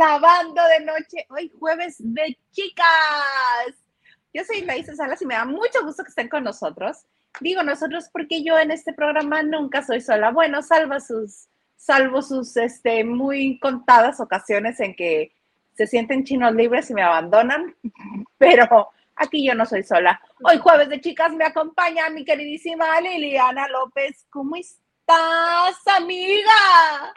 Hola, bienvenidos a la banda de noche. Hoy jueves de chicas. Yo soy Laisa Salas y me da mucho gusto que estén con nosotros. Digo nosotros porque yo en este programa nunca soy sola. Bueno, salvo sus, salvo sus este, muy contadas ocasiones en que se sienten chinos libres y me abandonan, pero aquí yo no soy sola. Hoy jueves de chicas me acompaña mi queridísima Liliana López. ¿Cómo estás, amiga?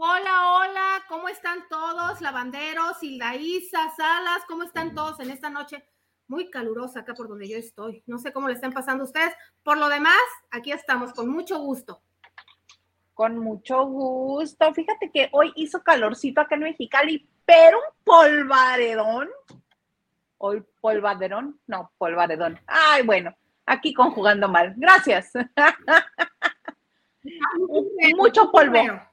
Hola, hola, ¿cómo están todos? Lavanderos, Isa, Salas, ¿cómo están todos en esta noche? Muy calurosa acá por donde yo estoy. No sé cómo le están pasando a ustedes. Por lo demás, aquí estamos con mucho gusto. Con mucho gusto. Fíjate que hoy hizo calorcito acá en Mexicali, pero un polvaredón. Hoy polvaderón, no, polvaredón. Ay, bueno, aquí conjugando mal. Gracias. mucho polvo.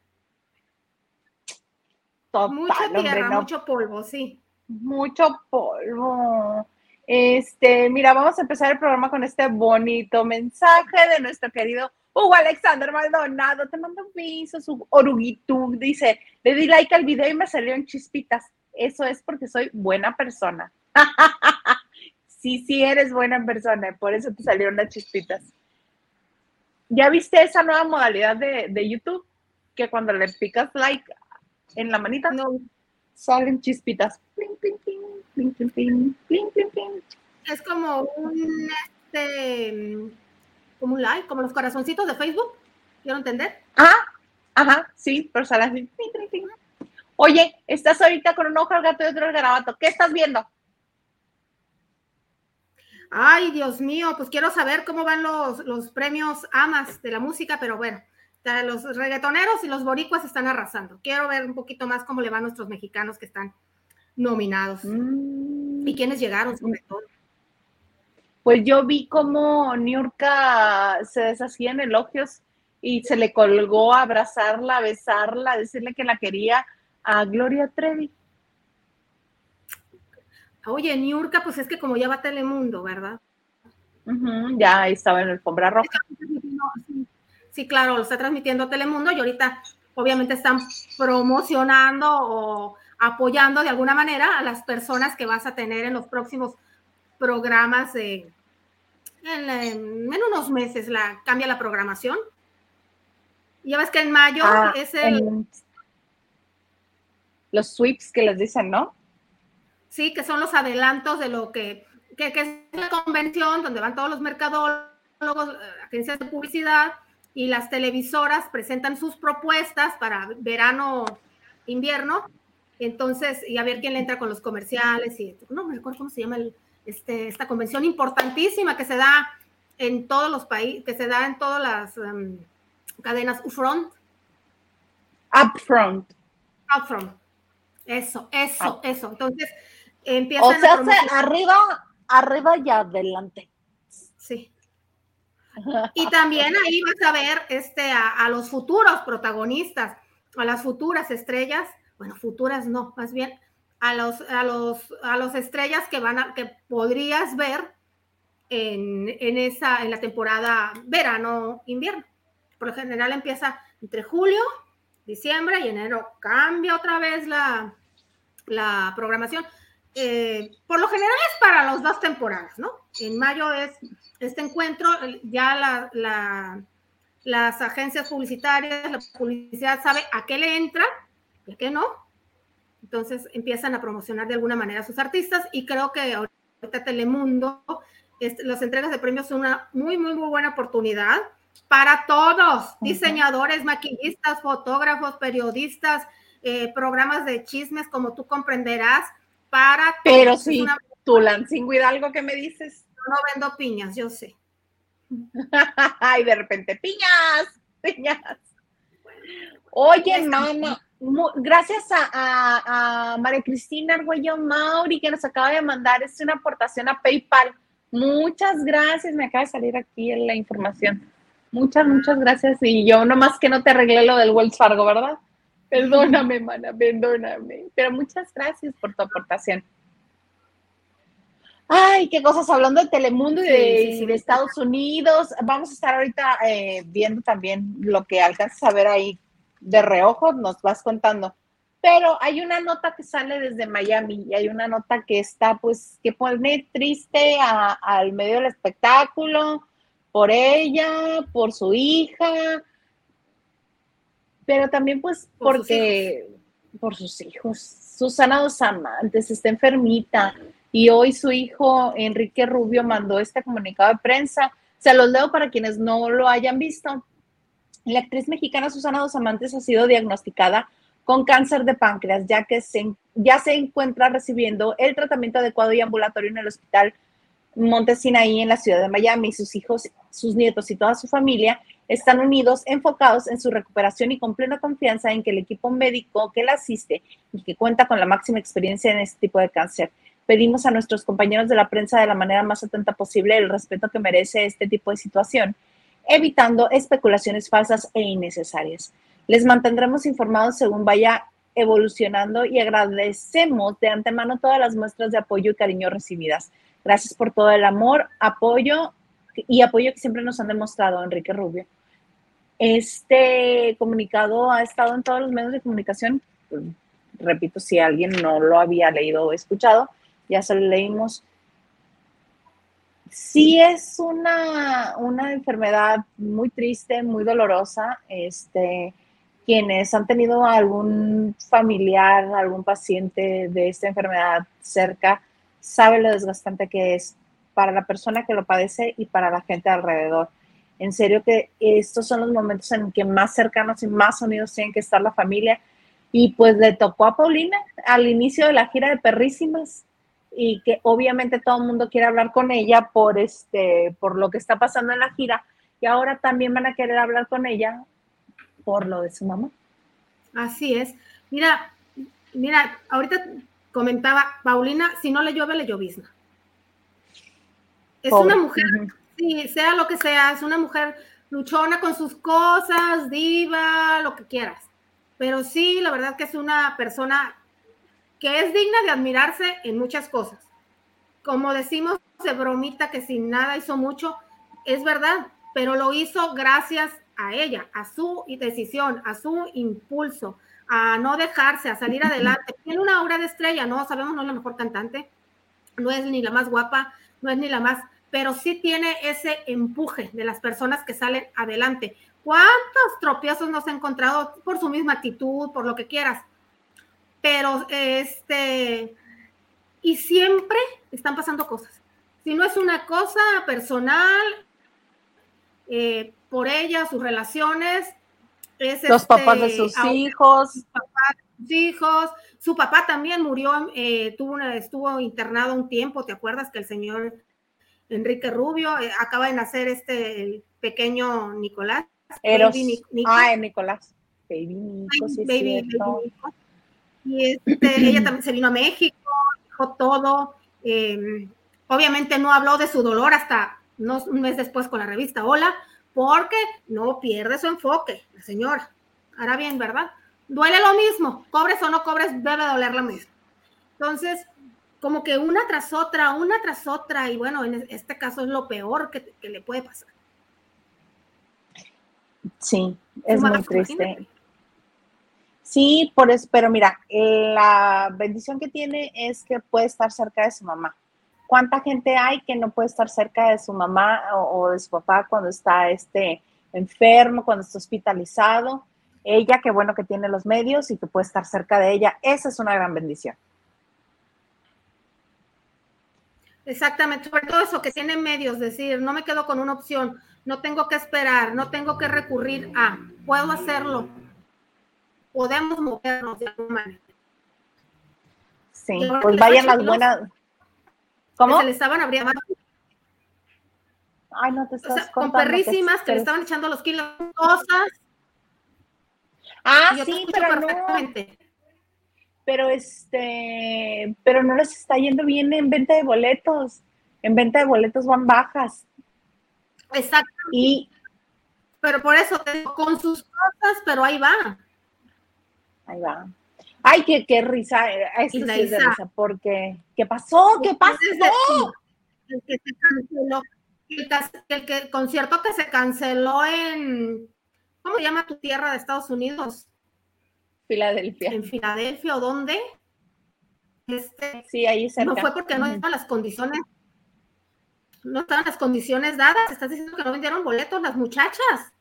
Mucha tierra, mucho polvo, sí. Mucho polvo. Este, mira, vamos a empezar el programa con este bonito mensaje de nuestro querido Hugo Alexander Maldonado. Te mando un beso, su oruguitú. Dice, le di like al video y me salió en chispitas. Eso es porque soy buena persona. sí, sí eres buena persona, por eso te salieron las chispitas. ¿Ya viste esa nueva modalidad de, de YouTube? Que cuando le picas like en la manita no. salen chispitas. Es como un este como un like, como los corazoncitos de Facebook. ¿Quiero entender? Ajá, ajá, sí, pero sale así. Oye, estás ahorita con un ojo al gato y otro al garabato. ¿Qué estás viendo? Ay, Dios mío, pues quiero saber cómo van los, los premios AMAS de la música, pero bueno, los reggaetoneros y los boricuas están arrasando. Quiero ver un poquito más cómo le van nuestros mexicanos que están nominados. Mm. Y quiénes llegaron, sobre todo. Pues yo vi cómo Niurka se deshacía en elogios y se le colgó a abrazarla, a besarla, a decirle que la quería a Gloria Trevi. Oye, Niurka, pues es que como ya va Telemundo, ¿verdad? ya estaba en el alfombra roja. Sí, claro, lo está transmitiendo Telemundo y ahorita obviamente están promocionando o apoyando de alguna manera a las personas que vas a tener en los próximos programas de, en, unos meses la, cambia la programación. Ya ves que en mayo ah, es el... los sweeps que les dicen, ¿no? Sí, que son los adelantos de lo que, que, que es la convención donde van todos los mercadólogos, eh, agencias de publicidad, y las televisoras presentan sus propuestas para verano, invierno, entonces, y a ver quién le entra con los comerciales, y no me recuerdo cómo se llama este, esta convención importantísima que se da en todos los países, que se da en todas las um, cadenas Upfront. Upfront. Upfront. Eso, eso, eso. Entonces, empiezan o sea, arriba, arriba y adelante. Y también ahí vas a ver este, a, los futuros protagonistas, a las futuras estrellas, bueno, futuras no, más bien a los, a los, a los estrellas que van a, que podrías ver en, en, esa, en la temporada verano-invierno. Por lo general empieza entre julio, diciembre y enero cambia otra vez la, la programación. Eh, por lo general es para las dos temporadas, ¿no? En mayo es este encuentro, ya las agencias publicitarias, la publicidad sabe a qué le entra y a qué no. Entonces empiezan a promocionar de alguna manera a sus artistas y creo que ahorita Telemundo, este, las entregas de premios son una muy, muy, muy buena oportunidad para todos, diseñadores, maquillistas, fotógrafos, periodistas, eh, programas de chismes, como tú comprenderás para... Pero sí, una... tú, Lansing algo que me dices. no vendo piñas, yo sé. Ay, de repente, piñas, piñas. Oye, mamá, gracias a, a, María Cristina Arguello Mauri que nos acaba de mandar es una aportación a PayPal. Muchas gracias, me acaba de salir aquí en la información. Muchas, muchas gracias. Y yo nomás que no te arreglé lo del Wells Fargo, ¿verdad? Perdóname, mana, perdóname. Pero muchas gracias por tu aportación. Ay, qué cosas, hablando de Telemundo y de, Estados Unidos, vamos a estar ahorita eh, viendo también lo que alcanzas a ver ahí de reojo nos vas contando. Pero hay una nota que sale desde Miami y hay una nota que está, pues, que pone triste al medio del espectáculo, por ella, por su hija, pero también pues porque por sus hijos. Susana Dos Amantes está enfermita y hoy su hijo Enrique Rubio mandó este comunicado de prensa. Se los leo para quienes no lo hayan visto. La actriz mexicana Susana Dos Amantes ha sido diagnosticada con cáncer de páncreas, ya que se, ya se encuentra recibiendo el tratamiento adecuado y ambulatorio en el hospital Montesinaí en la ciudad de Miami. Sus hijos, sus nietos y toda su familia están unidos, enfocados en su recuperación y con plena confianza en que el equipo médico que la asiste y que cuenta con la máxima experiencia en este tipo de cáncer. Pedimos a nuestros compañeros de la prensa de la manera más atenta posible el respeto que merece este tipo de situación, evitando especulaciones falsas e innecesarias. Les mantendremos informados según vaya evolucionando y agradecemos de antemano todas las muestras de apoyo y cariño recibidas. Gracias por todo el amor, apoyo y apoyo que siempre nos han demostrado, Enrique Rubio. Este comunicado ha estado en todos los medios de comunicación. Repito, si alguien no lo había leído o escuchado, ya se lo leímos. Sí es una, una enfermedad muy triste, muy dolorosa. Este, quienes han tenido algún familiar, algún paciente de esta enfermedad cerca, sabe lo desgastante que es para la persona que lo padece y para la gente alrededor. En serio que estos son los momentos en que más cercanos y más unidos tienen que estar la familia. Y pues le tocó a Paulina al inicio de la gira de Perrísimas y que obviamente todo el mundo quiere hablar con ella por, este, por lo que está pasando en la gira. Y ahora también van a querer hablar con ella por lo de su mamá. Así es. Mira, mira, ahorita comentaba, Paulina, si no le llueve, le llovizna. Es una mujer, sí, sea lo que sea, es una mujer luchona con sus cosas, diva, lo que quieras. Pero sí, la verdad que es una persona que es digna de admirarse en muchas cosas. Como decimos de bromita que sin nada hizo mucho, es verdad, pero lo hizo gracias a ella, a su decisión, a su impulso, a no dejarse, a salir adelante. Tiene una obra de estrella, no sabemos, no es la mejor cantante, no es ni la más guapa, no es ni la más, pero sí tiene ese empuje de las personas que salen adelante. ¿Cuántos tropiezos nos ha encontrado por su misma actitud, por lo que quieras? Pero este, y siempre están pasando cosas. Si no es una cosa personal, eh, por ella, sus relaciones, los papás de este, sus hijos. sus hijos. Su papá también murió, eh, tuvo estuvo internado un tiempo, ¿te acuerdas que el señor Enrique Rubio eh, acaba de nacer este pequeño Nicolás? Baby Ah, Nicolás. Baby Nico, baby, Y este, ella también se vino a México, dijo todo. Em, obviamente no habló de su dolor hasta un mes después con la revista Hola, porque no pierde su enfoque, la señora. Ahora bien, ¿verdad? Duele lo mismo, cobres o no cobres, debe doler lo mismo. Entonces, como que una tras otra, una tras otra, y bueno, en este caso es lo peor que, le puede pasar. Sí, es muy triste. Sí, por eso, pero mira, la bendición que tiene es que puede estar cerca de su mamá. ¿Cuánta gente hay que no puede estar cerca de su mamá o, de su papá cuando está este, enfermo, cuando está hospitalizado? Ella, qué bueno que tiene los medios y que puede estar cerca de ella. Esa es una gran bendición. Exactamente, sobre todo eso que tiene medios, decir, no me quedo con una opción, no tengo que esperar, no tengo que recurrir a, puedo hacerlo, podemos movernos de alguna manera. Sí, pues vayan las buenas, ¿Cómo? se le estaban abriendo. Ay, no te estás o sea, con perrísimas que, le estaban echando los kilos cosas. Ah, sí, pero no. Pero este, pero no les está yendo bien en venta de boletos. En venta de boletos van bajas. Exacto. Y pero por eso con sus cosas, pero ahí va. Ahí va. Ay, qué, qué risa, eh, esto sí es de risa, porque ¿qué pasó? ¿Qué pasó? El que se canceló, el, concierto que se canceló en, ¿cómo se llama tu tierra de Estados Unidos? Filadelfia. En Filadelfia o dónde. Este, sí, ahí cerca. No fue porque no estaban las condiciones, no estaban las condiciones dadas. Estás diciendo que no vendieron boletos las muchachas.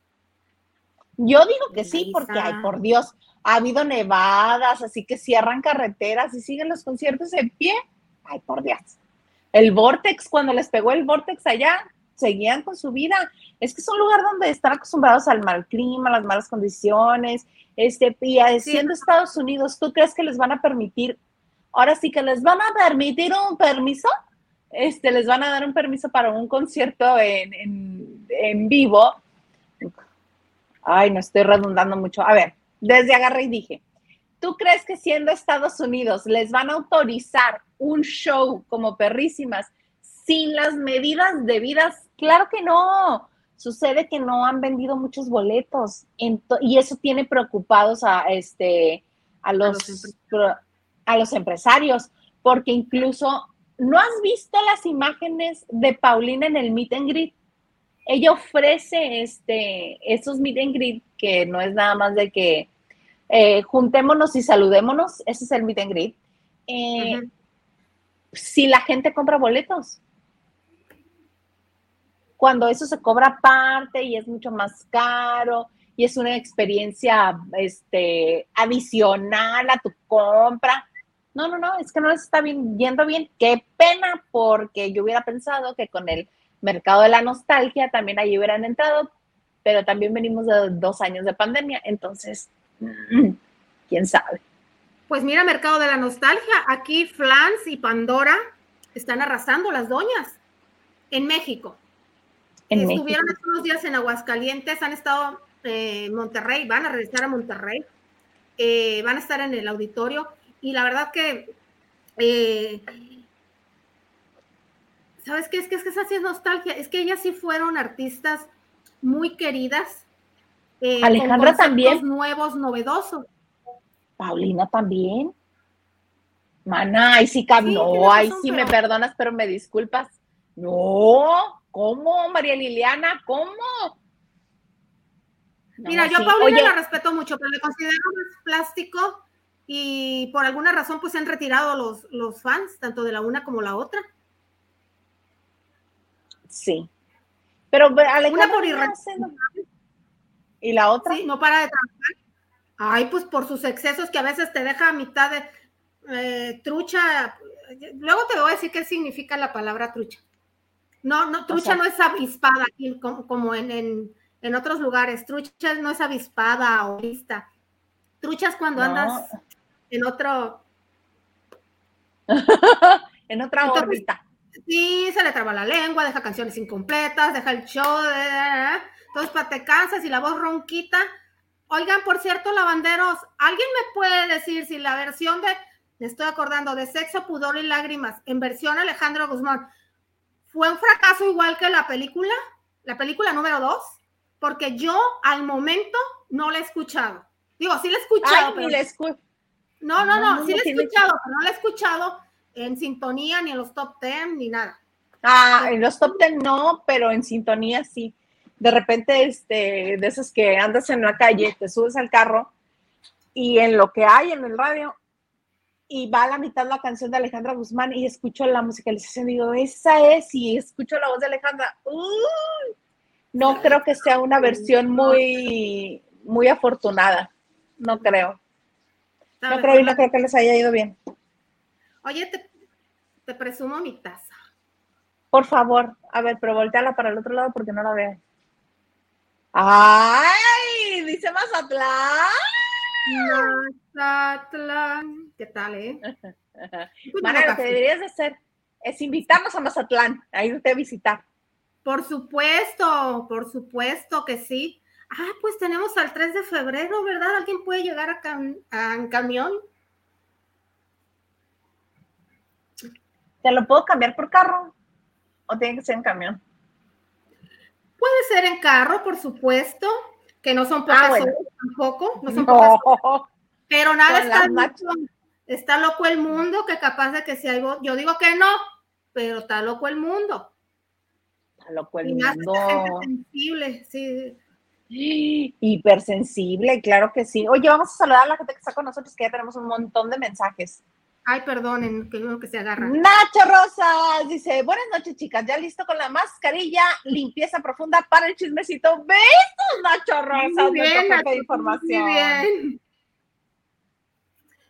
Yo digo que sí, porque, ay, por Dios, ha habido nevadas, así que cierran carreteras y siguen los conciertos en pie. Ay, por Dios. El Vortex, cuando les pegó el Vortex allá, seguían con su vida. Es que es un lugar donde están acostumbrados al mal clima, las malas condiciones. Este, y siendo Estados Unidos, ¿tú crees que les van a permitir ahora sí que les van a permitir un permiso, este, les van a dar un permiso para un concierto en, en, vivo. Ay, no estoy redundando mucho. A ver, desde agarré y dije, ¿tú crees que siendo Estados Unidos les van a autorizar un show como perrísimas sin las medidas debidas? Claro que no. Sucede que no han vendido muchos boletos y eso tiene preocupados a, este, a los, a los empresarios, porque incluso no has visto las imágenes de Paulina en el meet and greet. Ella ofrece este, esos meet and greet que no es nada más de que eh, juntémonos y saludémonos, ese es el meet and greet. Eh, si la gente compra boletos, cuando eso se cobra aparte y es mucho más caro y es una experiencia este, adicional a tu compra, no, no, no, es que no les está bien, yendo bien. Qué pena, porque yo hubiera pensado que con el mercado de la nostalgia también ahí hubieran entrado, pero también venimos de dos años de pandemia, entonces, quién sabe. Pues mira, mercado de la nostalgia, aquí Flans y Pandora están arrasando las doñas en México. Estuvieron hace unos días en Aguascalientes, han estado eh, en Monterrey, van a regresar a Monterrey, eh, van a estar en el auditorio y la verdad que, eh, ¿sabes qué? Es que, es que esa sí es nostalgia, es que ellas sí fueron artistas muy queridas. Eh, Alejandra también. Nuevos, novedosos. Paulina también. Mana, ahí sí, no, ahí sí me perdonas, pero me disculpas. No, ¿cómo, María Liliana? ¿Cómo? Mira, yo a Paulina la respeto mucho, pero le considero más plástico y por alguna razón pues se han retirado los, los fans, tanto de la una como la otra. Sí. Pero alguna por irracional. ¿Y la otra? Sí, no para de trabajar. Ay, pues por sus excesos que a veces te deja a mitad de eh, trucha. Luego te voy a decir qué significa la palabra trucha. No, no, trucha no es avispada aquí como, en, en, otros lugares. Trucha no es avispada o lista. Truchas cuando andas en otro. en otra órbita. Sí, se le traba la lengua, deja canciones incompletas, deja el show. De... Entonces, para te cansas y la voz ronquita. Oigan, por cierto, lavanderos, ¿alguien me puede decir si la versión de, me estoy acordando, de Sexo, Pudor y Lágrimas, en versión Alejandro Guzmán, fue un fracaso igual que la película, la película número dos? Porque yo al momento no la he escuchado. Digo, sí la he escuchado. pero... No, no, no, sí lo he escuchado, pero no lo he escuchado en sintonía, ni en los top ten, ni nada. Ah, en los top ten no, pero en sintonía sí. De repente, este, de esos que andas en la calle, te subes al carro y en lo que hay en el radio, y va a la mitad la canción de Alejandra Guzmán y escucho la musicalización y digo, esa es, y escucho la voz de Alejandra. no creo que sea una versión muy, muy afortunada. No creo. No creo, no creo que les haya ido bien. Oye, te, presumo mi taza. Por favor, a ver, pero volteala para el otro lado porque no la veo. ¡Ay! Dice Mazatlán. Mazatlán. ¿Qué tal, eh? Pues lo que deberías de hacer es invitarnos a Mazatlán, a irte a visitar. Por supuesto, por supuesto que sí. Ah, pues tenemos al 3 de febrero, ¿verdad? ¿Alguien puede llegar a, en camión? ¿Te lo puedo cambiar por carro? ¿O tiene que ser en camión? Puede ser en carro, por supuesto, que no son ah, pocas tampoco, no son pocas Pero nada está loco, está loco el mundo, que capaz de que si hay yo digo que no, pero está loco el mundo. Está loco el mundo. sensible, sí Hipersensible, claro que sí. Oye, vamos a saludar a la gente que está con nosotros, que ya tenemos un montón de mensajes. Ay, perdonen, que uno que se agarra. Nacho Rosas dice, buenas noches, chicas, ya listo con la mascarilla, limpieza profunda para el chismecito. ¿Ves, Nacho Rosas? Muy bien, Nacho, de información. Muy bien.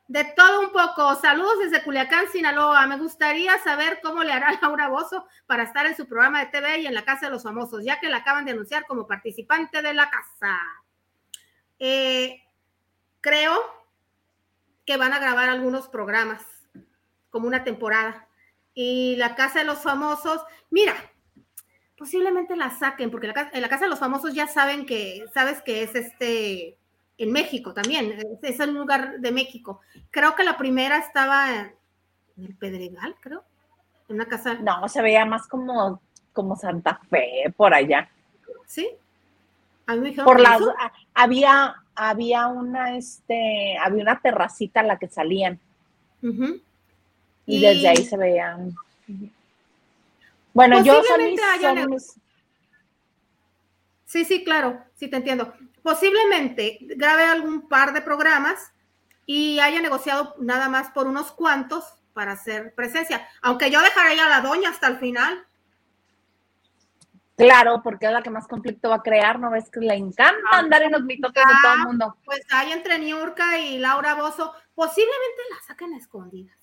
De todo un poco. Saludos desde Culiacán, Sinaloa. Me gustaría saber cómo le hará Laura Bozo para estar en su programa de TV y en la Casa de los Famosos, ya que la acaban de anunciar como participante de la casa. Eh, creo que van a grabar algunos programas, como una temporada. Y la Casa de los Famosos, mira, posiblemente la saquen, porque en la Casa de los Famosos ya saben que, sabes que es este en México también, es el lugar de México. Creo que la primera estaba en el Pedregal, creo, en una casa. No, se veía más como, como Santa Fe, por allá. Sí. A mí me por la, había, había una, este, había una terracita a la que salían. y, desde ahí se veían. Bueno, yo son Sí, sí, claro, sí te entiendo posiblemente grabe algún par de programas y haya negociado nada más por unos cuantos para hacer presencia, aunque yo dejaría a la doña hasta el final. Claro, porque es la que más conflicto va a crear, ¿no ves que le encanta ah, andar en los mitotes de todo el mundo? Pues hay entre Niurka y Laura Bozo, posiblemente la saquen a escondidas.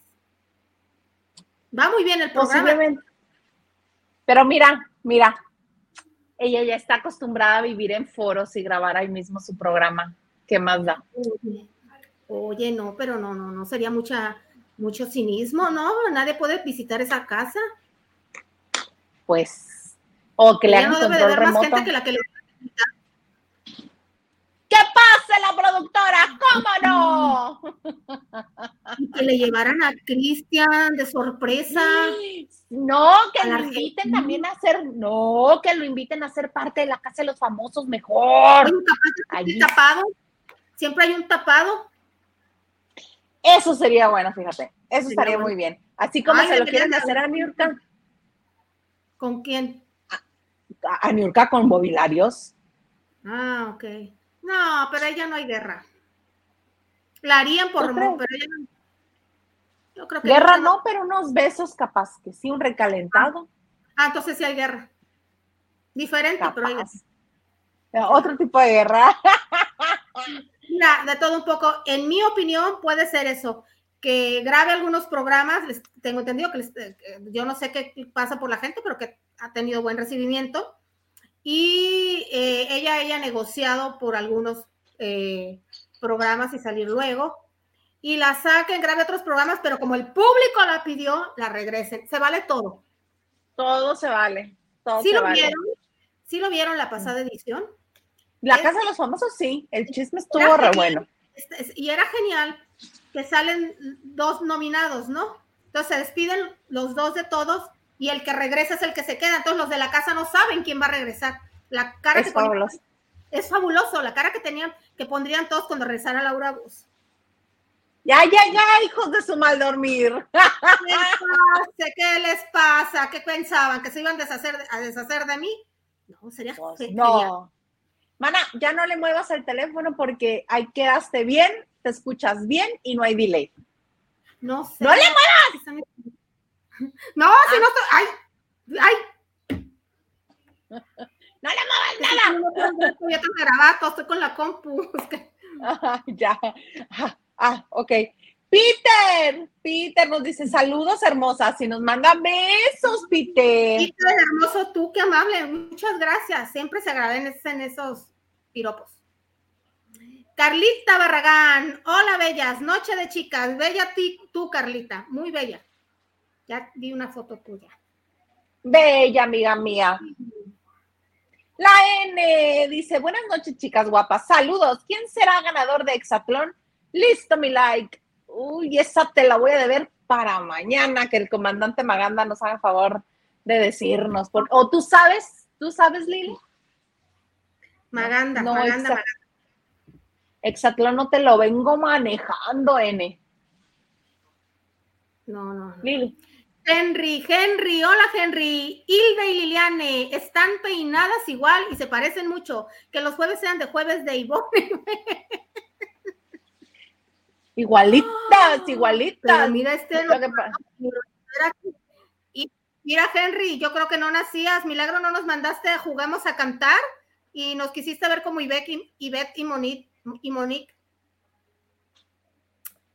Va muy bien el programa. Pero mira, mira, ella ya está acostumbrada a vivir en foros y grabar ahí mismo su programa. ¿Qué más da? Oye, no, pero no, no, no sería mucha, mucho cinismo, ¿no? Nadie puede visitar esa casa. Pues, o que le hagan no control remoto. Más gente que la que le ¡Que pase la productora! ¿Cómo no? que le llevaran a Cristian de sorpresa. No, que lo inviten también a ser, no, que lo inviten a ser parte de la casa de los famosos mejor. Hay un tapado. Siempre hay un tapado. Eso sería bueno, fíjate. Eso estaría muy bien. Así como se lo quieren hacer a Niurka. ¿Con quién? A, a Niurka con mobiliarios. Ah, ok. No, pero ella no hay guerra. La harían por pero ella no. Yo creo que guerra no, pero unos besos capaz que sí, un recalentado. Ah, entonces sí hay guerra. Diferente, pero hay Otro tipo de guerra. Mira, de todo un poco. En mi opinión, puede ser eso. Que grabe algunos programas, tengo entendido que yo no sé qué pasa por la gente, pero que ha tenido buen recibimiento y eh, ella haya negociado por algunos eh, programas y salir luego. Y la saquen, grabe otros programas, pero como el público la pidió, la regresen. Se vale todo. Todo se vale. Todo ¿Sí lo vieron? ¿Sí lo vieron la pasada edición? La Casa de los Famosos, sí. El chisme estuvo re bueno. Y era genial que salen dos nominados, ¿no? Entonces se despiden los dos de todos y el que regresa es el que se queda. Entonces los de la casa no saben quién va a regresar. La cara es que fabuloso. es fabuloso, la cara que tenían, que pondrían todos cuando regresara Laura Bus. Ya, ya, ya, hijos de su mal dormir. ¿Qué, les pasa? ¿Qué pensaban? ¿Que se iban a deshacer, a deshacer de mí? No, sería pues, No. Mana, ya no le muevas el teléfono porque ahí quedaste bien, te escuchas bien y no hay delay. No sé. ¡No le muevas! No, si no estoy. ¡Ay! ¡Ay! ¡No le muevas nada! No, estoy grabado, estoy con la compu. ya. Ah, ah, ok. Peter, Peter nos dice saludos hermosas y nos manda besos, Peter. Peter, hermoso tú, qué amable, muchas gracias. Siempre se agradecen esos piropos. Carlita Barragán, hola bellas, noche de chicas, bella tú, Carlita, muy bella. Ya vi una foto tuya. Bella, amiga mía. La N dice, buenas noches, chicas guapas. Saludos. ¿Quién será ganador de Exatlón? Listo, mi like. Uy, esa te la voy a deber para mañana, que el comandante Maganda nos haga favor de decirnos. o tú sabes, tú sabes, Lili. Maganda, Maganda, Exatlón no te lo vengo manejando, N. No, no. Lili. Henry, Henry, hola Henry, Hilda y Liliane, están peinadas igual y se parecen mucho. Que los jueves sean de jueves de Ivonne. Igualitas, igualitas. mira este. y mira, Henry, yo creo que no nacías. Milagro, no nos mandaste, jugamos a cantar y nos quisiste ver como Ivette y, y Monique. Y Monique.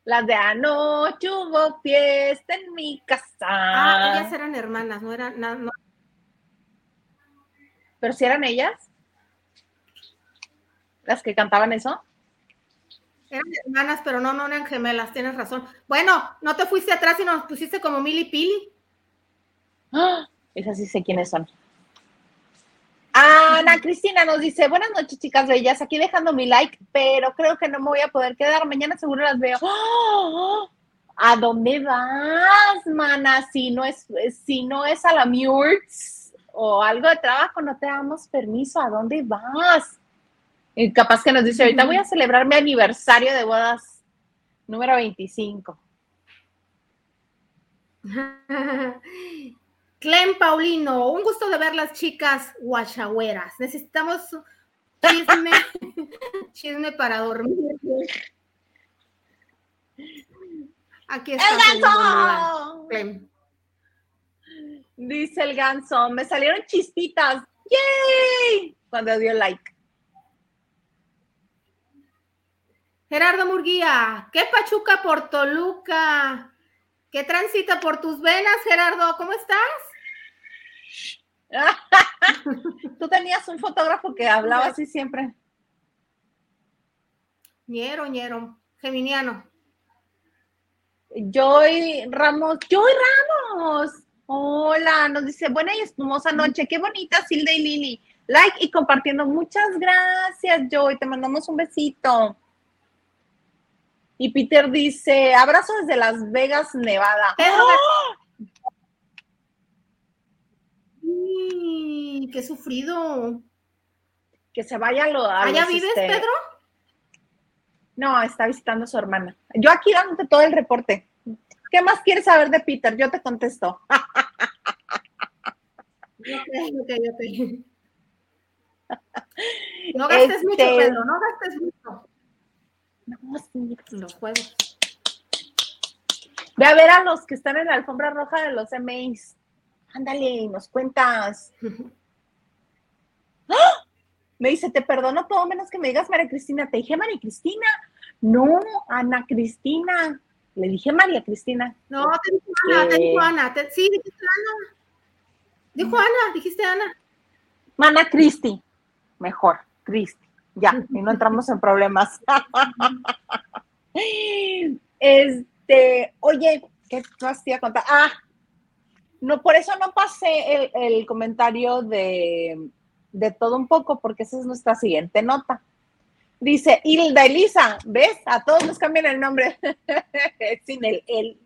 Las de anoche hubo fiesta en mi casa. Ah, ellas eran hermanas, no eran. No, ¿Pero si eran ellas? ¿Las que cantaban eso? Eran hermanas, pero no, no eran gemelas, tienes razón. Bueno, no te fuiste atrás y nos pusiste como Mili Pili. ¡Ah! Esas sí sé quiénes son. Ana Cristina nos dice, buenas noches chicas bellas, aquí dejando mi like, pero creo que no me voy a poder quedar, mañana seguro las veo. ¡Oh! ¿A dónde vas, mana? Si no es, si no es a la Murts o algo de trabajo, no te damos permiso, ¿a dónde vas? Y capaz que nos dice, ahorita voy a celebrar mi aniversario de bodas número 25. Clem Paulino, un gusto de ver las chicas guachagüeras. Necesitamos chisme, chisme para dormir. Aquí está. ¡El ganso! Clem. Dice el ganso, me salieron chispitas. ¡Yay! Cuando dio like. Gerardo Murguía, ¿qué Pachuca por Toluca? ¿Qué transita por tus venas, Gerardo? ¿Cómo estás? Tú tenías un fotógrafo que hablaba así siempre. Ñero, ñero, geminiano. Joy Ramos, Joy Ramos. Hola, nos dice, buena y espumosa noche, qué bonita Silda y Lili. Like y compartiendo. Muchas gracias, Joy. Te mandamos un besito. Y Peter dice, abrazo desde Las Vegas, Nevada. ¡Oh! Qué sufrido. Que se vaya a lo. ¿Allá vives, este, Pedro? No, está visitando a su hermana. Yo aquí dándote todo el reporte. ¿Qué más quieres saber de Peter? Yo te contesto. No gastes mucho, este, Pedro, no gastes mucho. No, los juegos. Ve a ver a los que están en la alfombra roja de los MAs. Ándale, nos cuentas. ¡Ah! Me dice, te perdono todo menos que me digas María Cristina. Te dije María Cristina. No, Ana Cristina. Le dije María Cristina. No, te dijo Ana, te dijo Ana. sí, dijiste Ana. Dijo Ana, dijiste Ana. Mana Cristi. Mejor, Cristi. Ya, y no entramos en problemas. este, oye, ¿qué más te iba a contar? Ah, no, por eso no pasé el, comentario de, todo un poco, porque esa es nuestra siguiente nota. Dice Hilda Elisa, ¿ves? A todos nos cambian el nombre sin el él.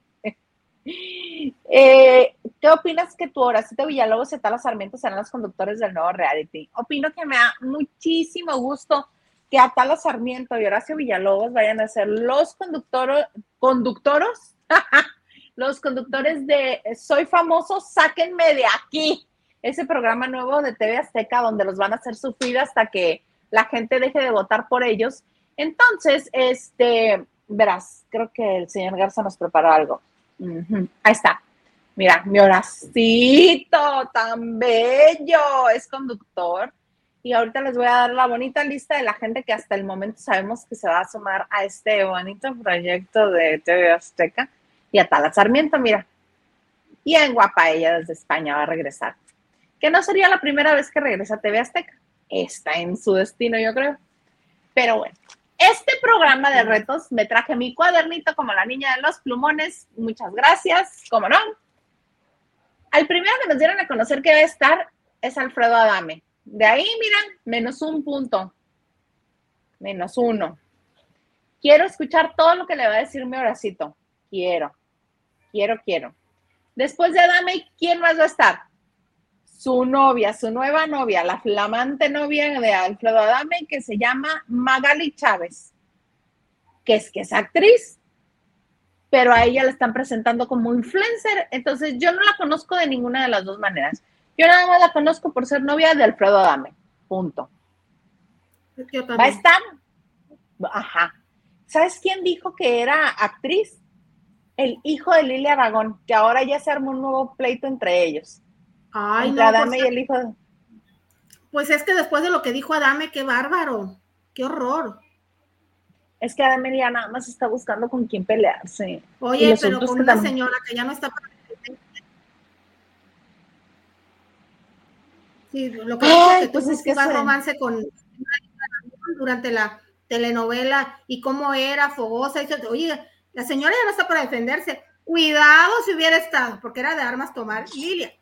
Eh, ¿Qué opinas que tu Horacito Villalobos y Tala Sarmiento serán los conductores del nuevo reality? Opino que me da muchísimo gusto que Atala Sarmiento y Horacio Villalobos vayan a ser los conductores, conductoros los conductores de Soy famoso, sáquenme de aquí. Ese programa nuevo de TV Azteca donde los van a hacer sufrir hasta que la gente deje de votar por ellos. Entonces, este, verás, creo que el señor Garza nos preparó algo. Ahí está. Mira, mi horacito, tan bello, es conductor. Y ahorita les voy a dar la bonita lista de la gente que hasta el momento sabemos que se va a sumar a este bonito proyecto de TV Azteca y a Tala Sarmiento, mira. Bien guapa ella desde España va a regresar. Que no sería la primera vez que regresa a TV Azteca. Está en su destino, yo creo. Pero bueno, este programa de retos me traje mi cuadernito como la niña de los plumones. Muchas gracias, como no. Al primero que nos dieron a conocer que va a estar es Alfredo Adame. De ahí, miran, menos un punto. Menos uno. Quiero escuchar todo lo que le va a decir mi horacito. Quiero quiero, quiero. Después de Adame, ¿quién más va a estar? Su novia, su nueva novia, la flamante novia de Alfredo Adame, que se llama Magali Chávez, que es que es actriz. pero a ella la están presentando como influencer. Entonces yo no la conozco de ninguna de las dos maneras. Yo nada más la conozco por ser novia de Alfredo Adame. Punto. Va a estar. Ajá. ¿Sabes quién dijo que era actriz? El hijo de Lilia Aragón, que ahora ya se armó un nuevo pleito entre ellos. Ay, entre Adame pues, y el hijo de... Pues es que después de lo que dijo Adame, qué bárbaro, qué horror. Es que Adame ya nada más está buscando con quién pelearse. Oye, pero con una señora que ya no está para Sí, lo que, Ay, que pues es que romance con durante la telenovela y cómo era fogosa. Y oye, la señora ya no está para defenderse. Cuidado si hubiera estado, porque era de armas tomar Lilia.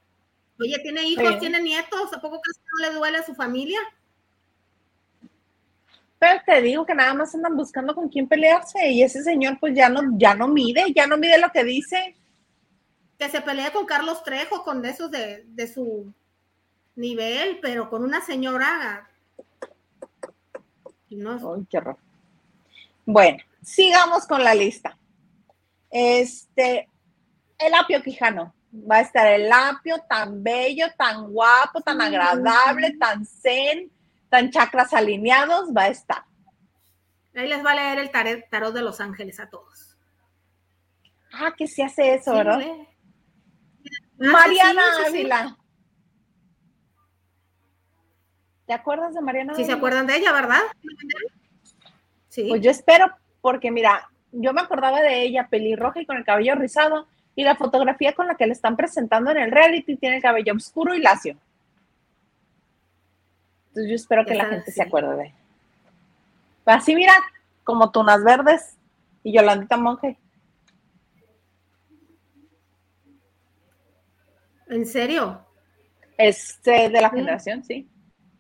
Oye, tiene hijos, tiene nietos, ¿a poco casi no le duele a su familia? Pero te digo que nada más andan buscando con quién pelearse y ese señor pues ya no, ya no mide, ya no mide lo que dice. Que se pelee con Carlos Trejo, con esos de, de su nivel, pero con una señora. No. Ay, qué horror. Bueno, sigamos con la lista. Este, el apio quijano. Va a estar el apio tan bello, tan guapo, tan agradable, tan zen, tan chakras alineados, va a estar. Ahí les va a leer el tarot de los ángeles a todos. Ah, que se hace eso, ¿verdad? Mariana Ávila. ¿Te acuerdas de Mariana? Sí, se acuerdan de ella, ¿verdad? Sí. Pues yo espero, porque mira, yo me acordaba de ella pelirroja y con el cabello rizado, y la fotografía con la que le están presentando en el reality tiene el cabello oscuro y lacio. Entonces yo espero que la gente se acuerde de ella. Así mira, como tunas verdes y Yolandita Monje. ¿En serio? Este de la generación, sí.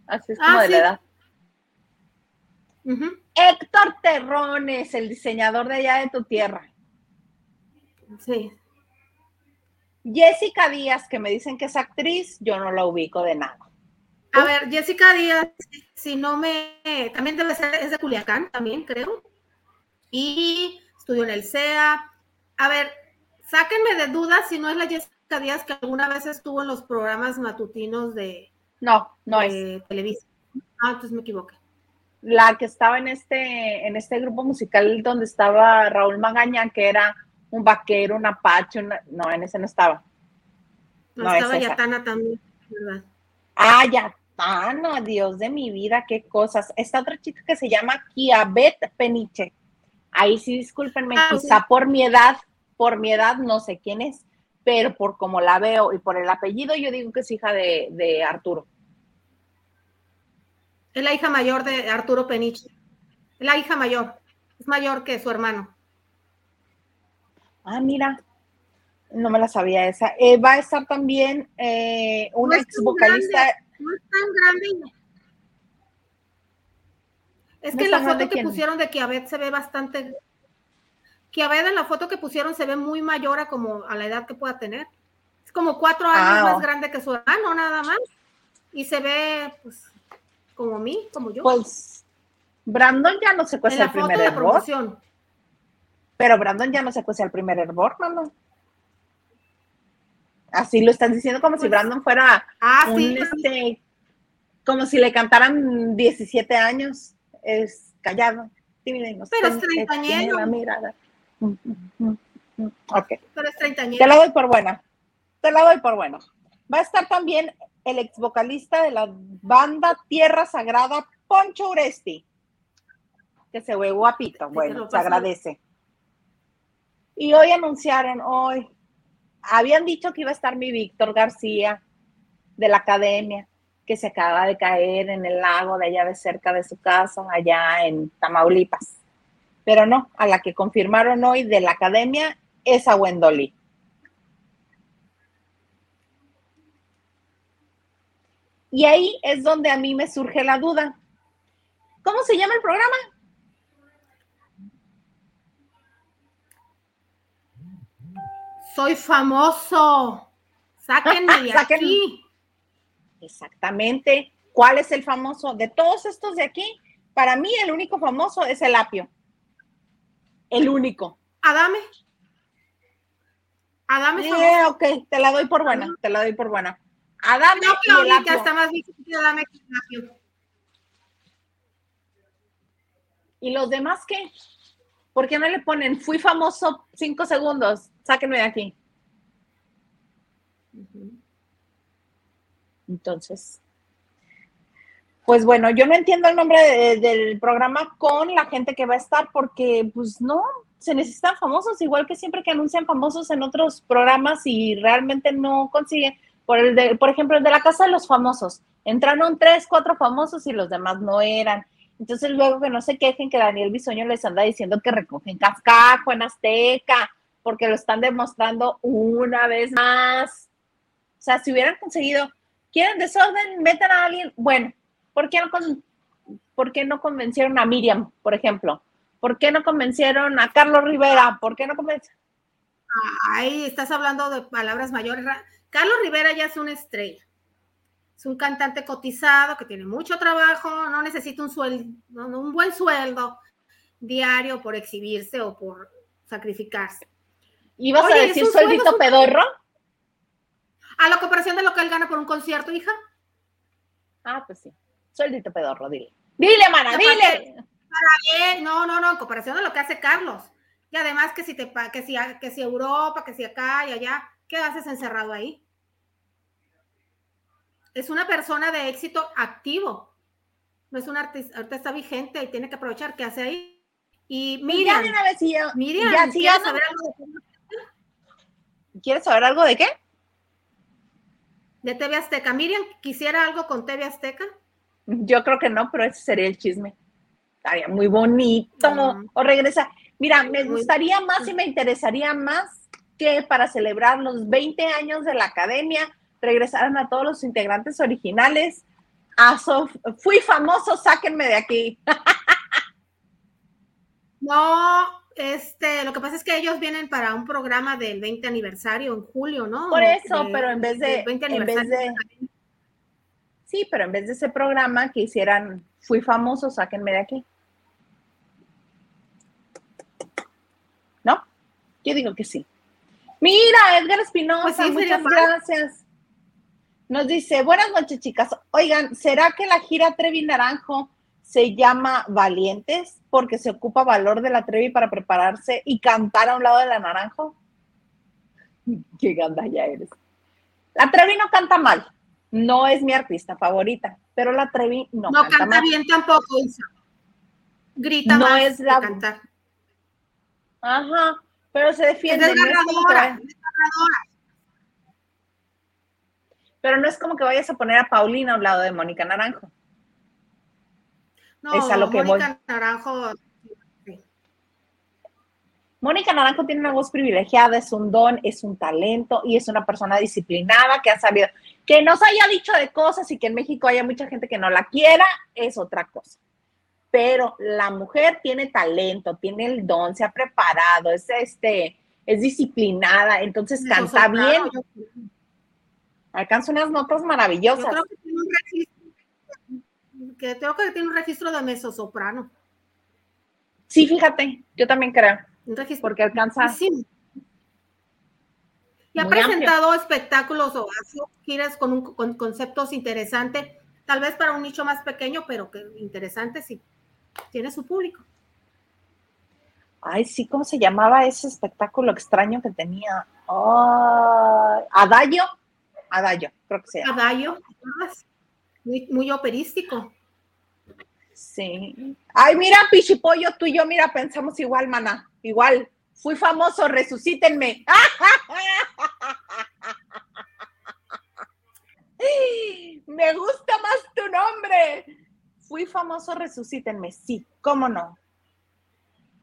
Así es como ah, de la edad. Héctor Terrones, el diseñador de allá de tu tierra. Sí. Jessica Díaz, que me dicen que es actriz, yo no la ubico de nada. A ver, Jessica Díaz, si no me. También debe ser, es de Culiacán, también creo. Y estudió en el CEA. A ver, sáquenme de dudas si no es la Jessica Díaz que alguna vez estuvo en los programas matutinos de, no, no es. Televisa. Ah, entonces me equivoqué. La que estaba en este, en este grupo musical donde estaba Raúl Magaña, que era un vaquero, un apache, no, en ese no estaba. No, estaba Yatana también, ¿verdad? Ah, Yatana, Dios de mi vida, qué cosas. Esta otra chica que se llama Kiabet Peniche. Ahí sí, discúlpenme, ah, quizá por mi edad, por mi edad no sé quién es pero por como la veo y por el apellido, yo digo que es hija de, Arturo. Es la hija mayor de Arturo Peniche. Es la hija mayor. Es mayor que su hermano. Ah, mira. No me la sabía esa. Eh, va a estar también eh, una ex vocalista. no es tan grande. Es que la foto que pusieron de Kiabet se ve bastante ver en la foto que pusieron se ve muy mayor a como a la edad que pueda tener. Es como cuatro años ah, más grande que su hermano, nada más. Y se ve, pues, como mí, como yo. Pues, Brandon ya no se cuesta el primer hervor. Pero Brandon ya no se cuesta el primer hervor, mano. Así lo están diciendo como si pues, Brandon fuera ah, un, este, como si le cantaran 17 años. Es callado, tímido Pero es treintañero. Mirada. Ok. Te la doy por buena. Te la doy por buena. Va a estar también el ex vocalista de la banda Tierra Sagrada, Poncho Uresti, que se ve guapito. Bueno, se agradece. Y hoy anunciaron, hoy, habían dicho que iba a estar mi Víctor García de la academia, que se acaba de caer en el lago de allá de cerca de su casa, allá en Tamaulipas pero no, a la que confirmaron hoy de la academia es a Wendoli. Y ahí es donde a mí me surge la duda. ¿Cómo se llama el programa? Soy famoso. Sáquenme de aquí. Exactamente. ¿Cuál es el famoso? De todos estos de aquí, para mí el único famoso es el apio. El único. Adame. Adame Eh, ok, te la doy por buena, te la doy por buena. Adame No, y el Claudita, Apio. está más difícil Adame que Apio. ¿Y los demás qué? ¿Por qué no le ponen fui famoso cinco segundos? Sáquenme de aquí. Entonces, pues bueno, yo no entiendo el nombre de- del programa con la gente que va a estar porque pues no, se necesitan famosos, igual que siempre que anuncian famosos en otros programas y realmente no consiguen. Por, el de, por ejemplo, el de la Casa de los Famosos. Entraron tres, cuatro famosos y los demás no eran. Entonces luego que no se quejen que Daniel Bisoño les anda diciendo que recogen cascajo en Azteca, porque lo están demostrando una vez más. O sea, si hubieran conseguido, quieren desorden, metan a alguien, bueno, ¿por qué no, con- por qué no convencieron a Miriam, por ejemplo? ¿Por qué no convencieron a Carlos Rivera? ¿Por qué no convencieron? Ay, estás hablando de palabras mayores. Carlos Rivera ya es una estrella. Es un cantante cotizado que tiene mucho trabajo, no necesita un sueldo, un buen sueldo diario por exhibirse o por sacrificarse. ¿Ibas Oye, a decir sueldito pedorro? A la comparación de lo que él gana por un concierto, hija. Ah, pues sí. Sueldito pedorro, dile. Dile, mana, Aparte- dile. Bien, no, no, no, en comparación de lo que hace Carlos. Y además que si te que si, que si Europa, que si acá y allá, ¿qué haces encerrado ahí? Es una persona de éxito activo. No es un artista, artista vigente y tiene que aprovechar qué hace ahí. Y Miriam, vez, Miriam, ya, sí, ¿quieres no- saber algo de, ¿Quieres saber algo de qué? de TV Azteca? Miriam, ¿quisiera algo con TV Azteca? Yo creo que no, pero ese sería el chisme. Estaría muy bonito. O regresa. Mira, me gustaría más y me interesaría más que para celebrar los 20 años de la academia regresaran a todos los integrantes originales. A Sof- Fui famoso, sáquenme de aquí. No, este, lo que pasa es que ellos vienen para un programa del 20 aniversario en julio, ¿no? Por eso, De- pero en vez de, del 20 en vez de, sí, pero en vez de ese programa que hicieran, fui famoso, sáquenme de aquí. ¿No? Yo digo que sí. Mira, Edgar Espinosa, Pues sí, muchas gracias. Nos dice, buenas noches, chicas. Oigan, ¿será que la gira Trevi Naranjo se llama Valientes porque se ocupa valor de la Trevi para prepararse y cantar a un lado de la Naranjo? Qué ganda ya eres. La Trevi no canta mal, no es mi artista favorita, pero la Trevi no, No, canta, canta mal. bien tampoco, Isa. Grita No más es la- que cantar. Ajá, pero se defiende. no es desgarradora, desgarradora. pero no es como que vayas a poner a Paulina a un lado de Mónica Naranjo. No, Es a lo que Mónica Naranjo. sí. Mónica Naranjo tiene una voz privilegiada, es un don, es un talento y es una persona disciplinada que ha sabido que nos haya dicho de cosas y que en México haya mucha gente que no la quiera, es otra cosa. Pero la mujer tiene talento, tiene el don, se ha preparado, es este, es disciplinada, entonces canta bien, yo- alcanza unas notas Yo maravillosas. creo que tiene un registro, que creo que tiene un registro de mezzosoprano. Sí, fíjate, yo también creo, Un registro porque alcanza. Sí. Y ha presentado espectáculos o giras con, un- con conceptos interesantes, tal vez para un nicho más pequeño, pero que interesante sí. Tiene su público. Ay, sí, ¿cómo se llamaba ese espectáculo extraño que tenía? Ay, Adagio. Adagio, creo que se llama. Adagio, ¿te acuerdas? muy, muy operístico. Sí. Ay, mira, Pichipollo, tú y yo, mira, pensamos igual, mana. Igual. Fui famoso, resucítenme. Me gusta más tu nombre. Fui famoso, resucítenme. Sí, cómo no.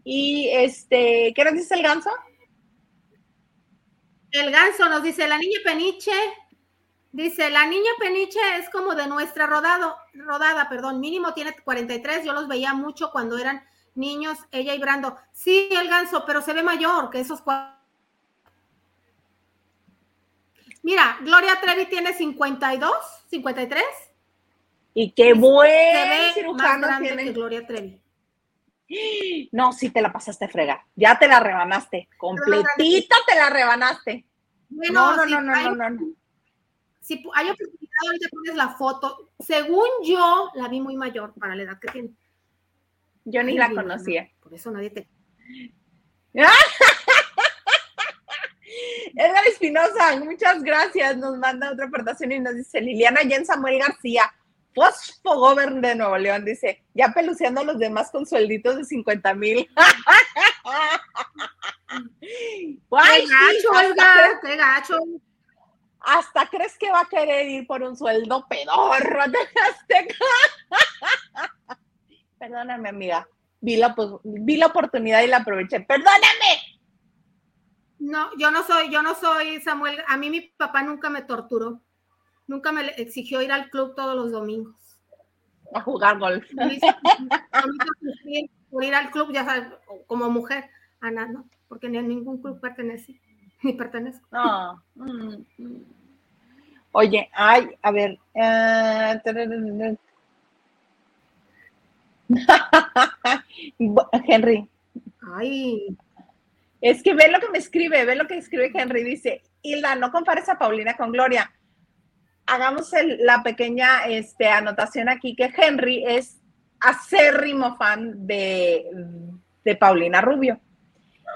Y este, ¿qué nos dice el ganso? El ganso nos dice, la niña peniche, dice, la niña peniche es como de nuestra rodado, rodada, perdón, mínimo tiene 43, yo los veía mucho cuando eran niños, ella y Brando. Sí, el ganso, pero se ve mayor que esos cuatro. Mira, Gloria Trevi tiene 52, 53. Y qué buen más cirujano grande tiene. que Gloria Trevi. No, sí te la pasaste a fregar. Ya te la rebanaste. Completita te la rebanaste. Bueno, no, no, no, no, no, no, Si hay oportunidad, ahorita pones la foto. Según yo, la vi muy mayor para la edad que tiene. Yo ni la conocía. por eso nadie te. Edgar Espinosa, muchas gracias. Nos manda otra aportación y nos dice Liliana Jen Samuel García, Fosfogobern de Nuevo León, dice, ya peluceando a los demás con suelditos de 50 mil. ¡Qué gacho, ¡Qué gacho! Hasta crees que va a querer ir por un sueldo pedorro Perdóname, amiga. Vi la, vi la oportunidad y la aproveché. ¡Perdóname! No, yo no soy, yo no soy Samuel. A mí mi papá nunca me torturó. Nunca me exigió ir al club todos los domingos. A jugar golf. por ir al club, ya sabes, como mujer. Ana, no, porque ni a ningún club pertenece, ni pertenezco. No. Mm, mm. Oye, ay, a ver. Uh, Henry. Ay. Es que ve lo que me escribe, ve lo que escribe Henry. Dice, Hilda, no compares a Paulina con Gloria. Hagamos la pequeña este, anotación aquí que Henry es acérrimo fan de, de Paulina Rubio.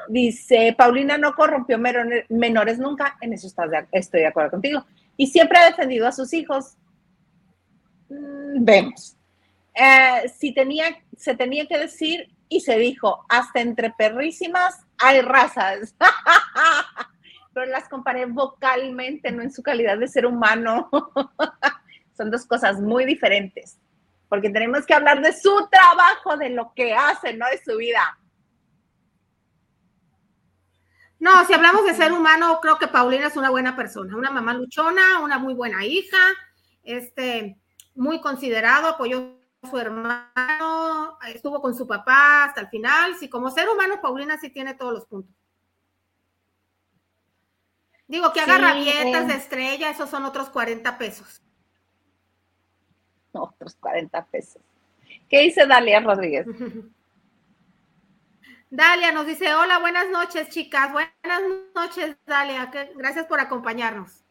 Dice, Paulina no corrompió menores nunca, en eso estoy de acuerdo contigo. Y siempre ha defendido a sus hijos. Mm, vemos. Eh, si tenía, se tenía que decir y se dijo, hasta entre perrísimas hay razas. Pero las comparé vocalmente, no en su calidad de ser humano. Son dos cosas muy diferentes. Porque tenemos que hablar de su trabajo, de lo que hace, no de su vida. No, si hablamos de ser humano, creo que Paulina es una buena persona, una mamá luchona, una muy buena hija, este, muy considerado, apoyó su hermano, estuvo con su papá hasta el final. Sí, como ser humano, Paulina sí tiene todos los puntos. Digo que haga rabietas de estrella, esos son otros 40 pesos. Otros 40 pesos. ¿Qué dice Dalia Rodríguez? Dalia nos dice, hola, buenas noches, chicas. Buenas noches, Dalia. Gracias por acompañarnos.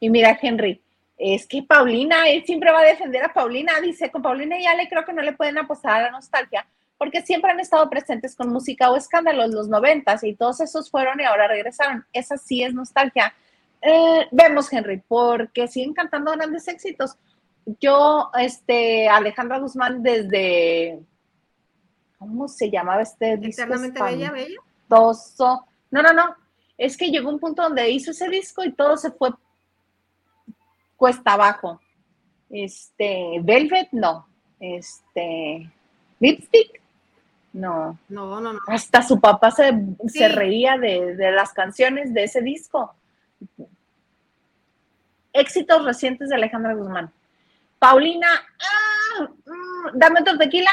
Y mira, Henry, es que Paulina, él siempre va a defender a Paulina, dice, con Paulina y Ale creo que no le pueden apostar a la nostalgia, porque siempre han estado presentes con música o escándalos los noventas y todos esos fueron y ahora regresaron. Esa sí es nostalgia. Eh, vemos, Henry, porque siguen cantando grandes éxitos. Yo, este, Alejandra Guzmán, desde, ¿cómo se llamaba este disco? Eternamente Bella, Bella. No, no, no. Es que llegó un punto donde hizo ese disco y todo se fue cuesta abajo. Este, Velvet, no. Este, Lipstick, no. No, no, no. Hasta su papá se, reía de, las canciones de ese disco. Éxitos recientes de Alejandra Guzmán. Paulina, ah, mm, dame otro tequila.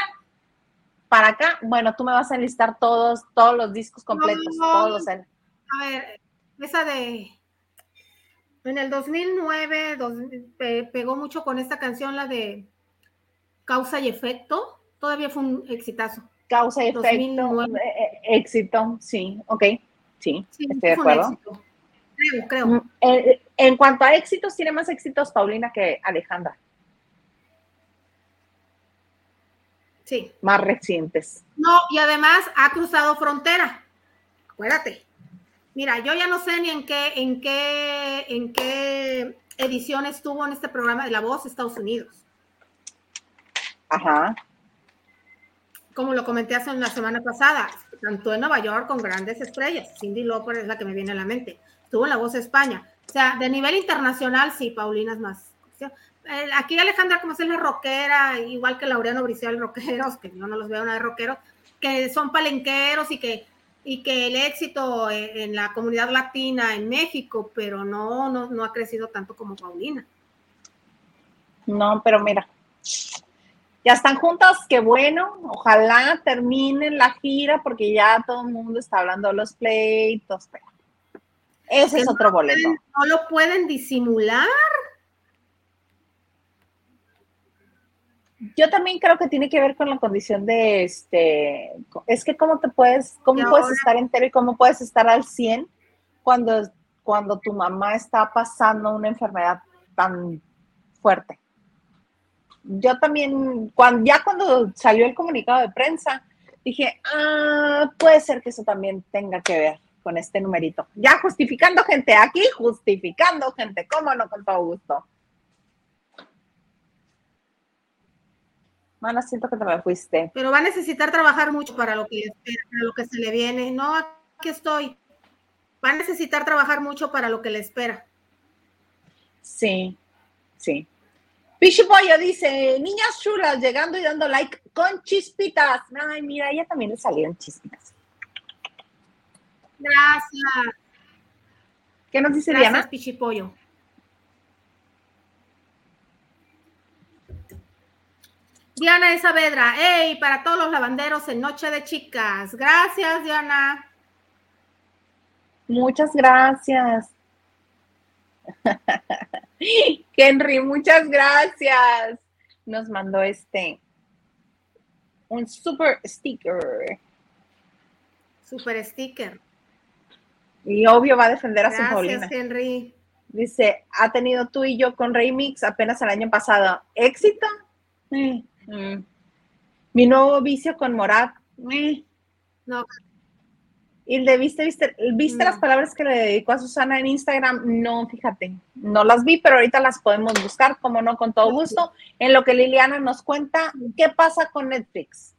Para acá, bueno, tú me vas a enlistar todos, todos los discos completos, todos A ver, esa de en el 2009 pegó mucho con esta canción, la de Causa y Efecto. Todavía fue un exitazo. Causa y Efecto. Eh, eh, éxito, sí, ok. Sí, estoy de acuerdo. Creo, creo. Mm, eh, en cuanto a éxitos, tiene más éxitos Paulina que Alejandra. Sí. Más recientes. No, y además ha cruzado frontera. Acuérdate. Mira, yo ya no sé ni en qué, en qué, en qué edición estuvo en este programa de La Voz Estados Unidos. Ajá. Como lo comenté hace una semana pasada, tanto en Nueva York con grandes estrellas. Cindy Lauper es la que me viene a la mente. Estuvo en La Voz España. O sea, de nivel internacional, sí, Paulina es más. Aquí Alejandra, como es la rockera, igual que Laureano Briceol, rockeros, que yo no los veo nada de rockeros, que son palenqueros y que y que el éxito en, la comunidad latina en México, pero no, no, no ha crecido tanto como Paulina. No, pero mira, ya están juntas, qué bueno, ojalá terminen la gira porque ya todo el mundo está hablando de los pleitos. ese es otro boleto. no lo pueden disimular. Yo también creo que tiene que ver con la condición de este, es que cómo te puedes, cómo puedes estar entero y cómo puedes estar al 100 cuando, cuando tu mamá está pasando una enfermedad tan fuerte. Yo también, cuando, ya cuando salió el comunicado de prensa, dije, ah, puede ser que eso también tenga que ver con este numerito. Ya justificando gente aquí, justificando gente, cómo no, con todo gusto. Mana, siento que te me fuiste. Pero va a necesitar trabajar mucho para lo que, para lo que se le viene. No, aquí estoy. Va a necesitar trabajar mucho para lo que le espera. Sí, sí. Pichi Pollo dice, niñas chulas, llegando y dando like con chispitas. Ay, mira, ella también le salieron chispitas. Gracias. ¿Qué nos dice Gracias, Diana? Pichipollo. Diana de Saavedra, hey, para todos los lavanderos en Noche de Chicas. Gracias, Diana. Muchas gracias. Henry, muchas gracias. Nos mandó este un super sticker. Super sticker. Y obvio va a defender a su Gracias, Paulina. Henry. Dice, ha tenido tú y yo con Remix apenas el año pasado. ¿Éxito? Mm, mm. Mi nuevo vicio con Morat. Mm. No, ¿Y le viste, viste, viste No. las palabras que le dedicó a Susana en Instagram? No, fíjate, no las vi, pero ahorita las podemos buscar, como no, con todo gusto. En lo que Liliana nos cuenta, ¿qué pasa con Netflix?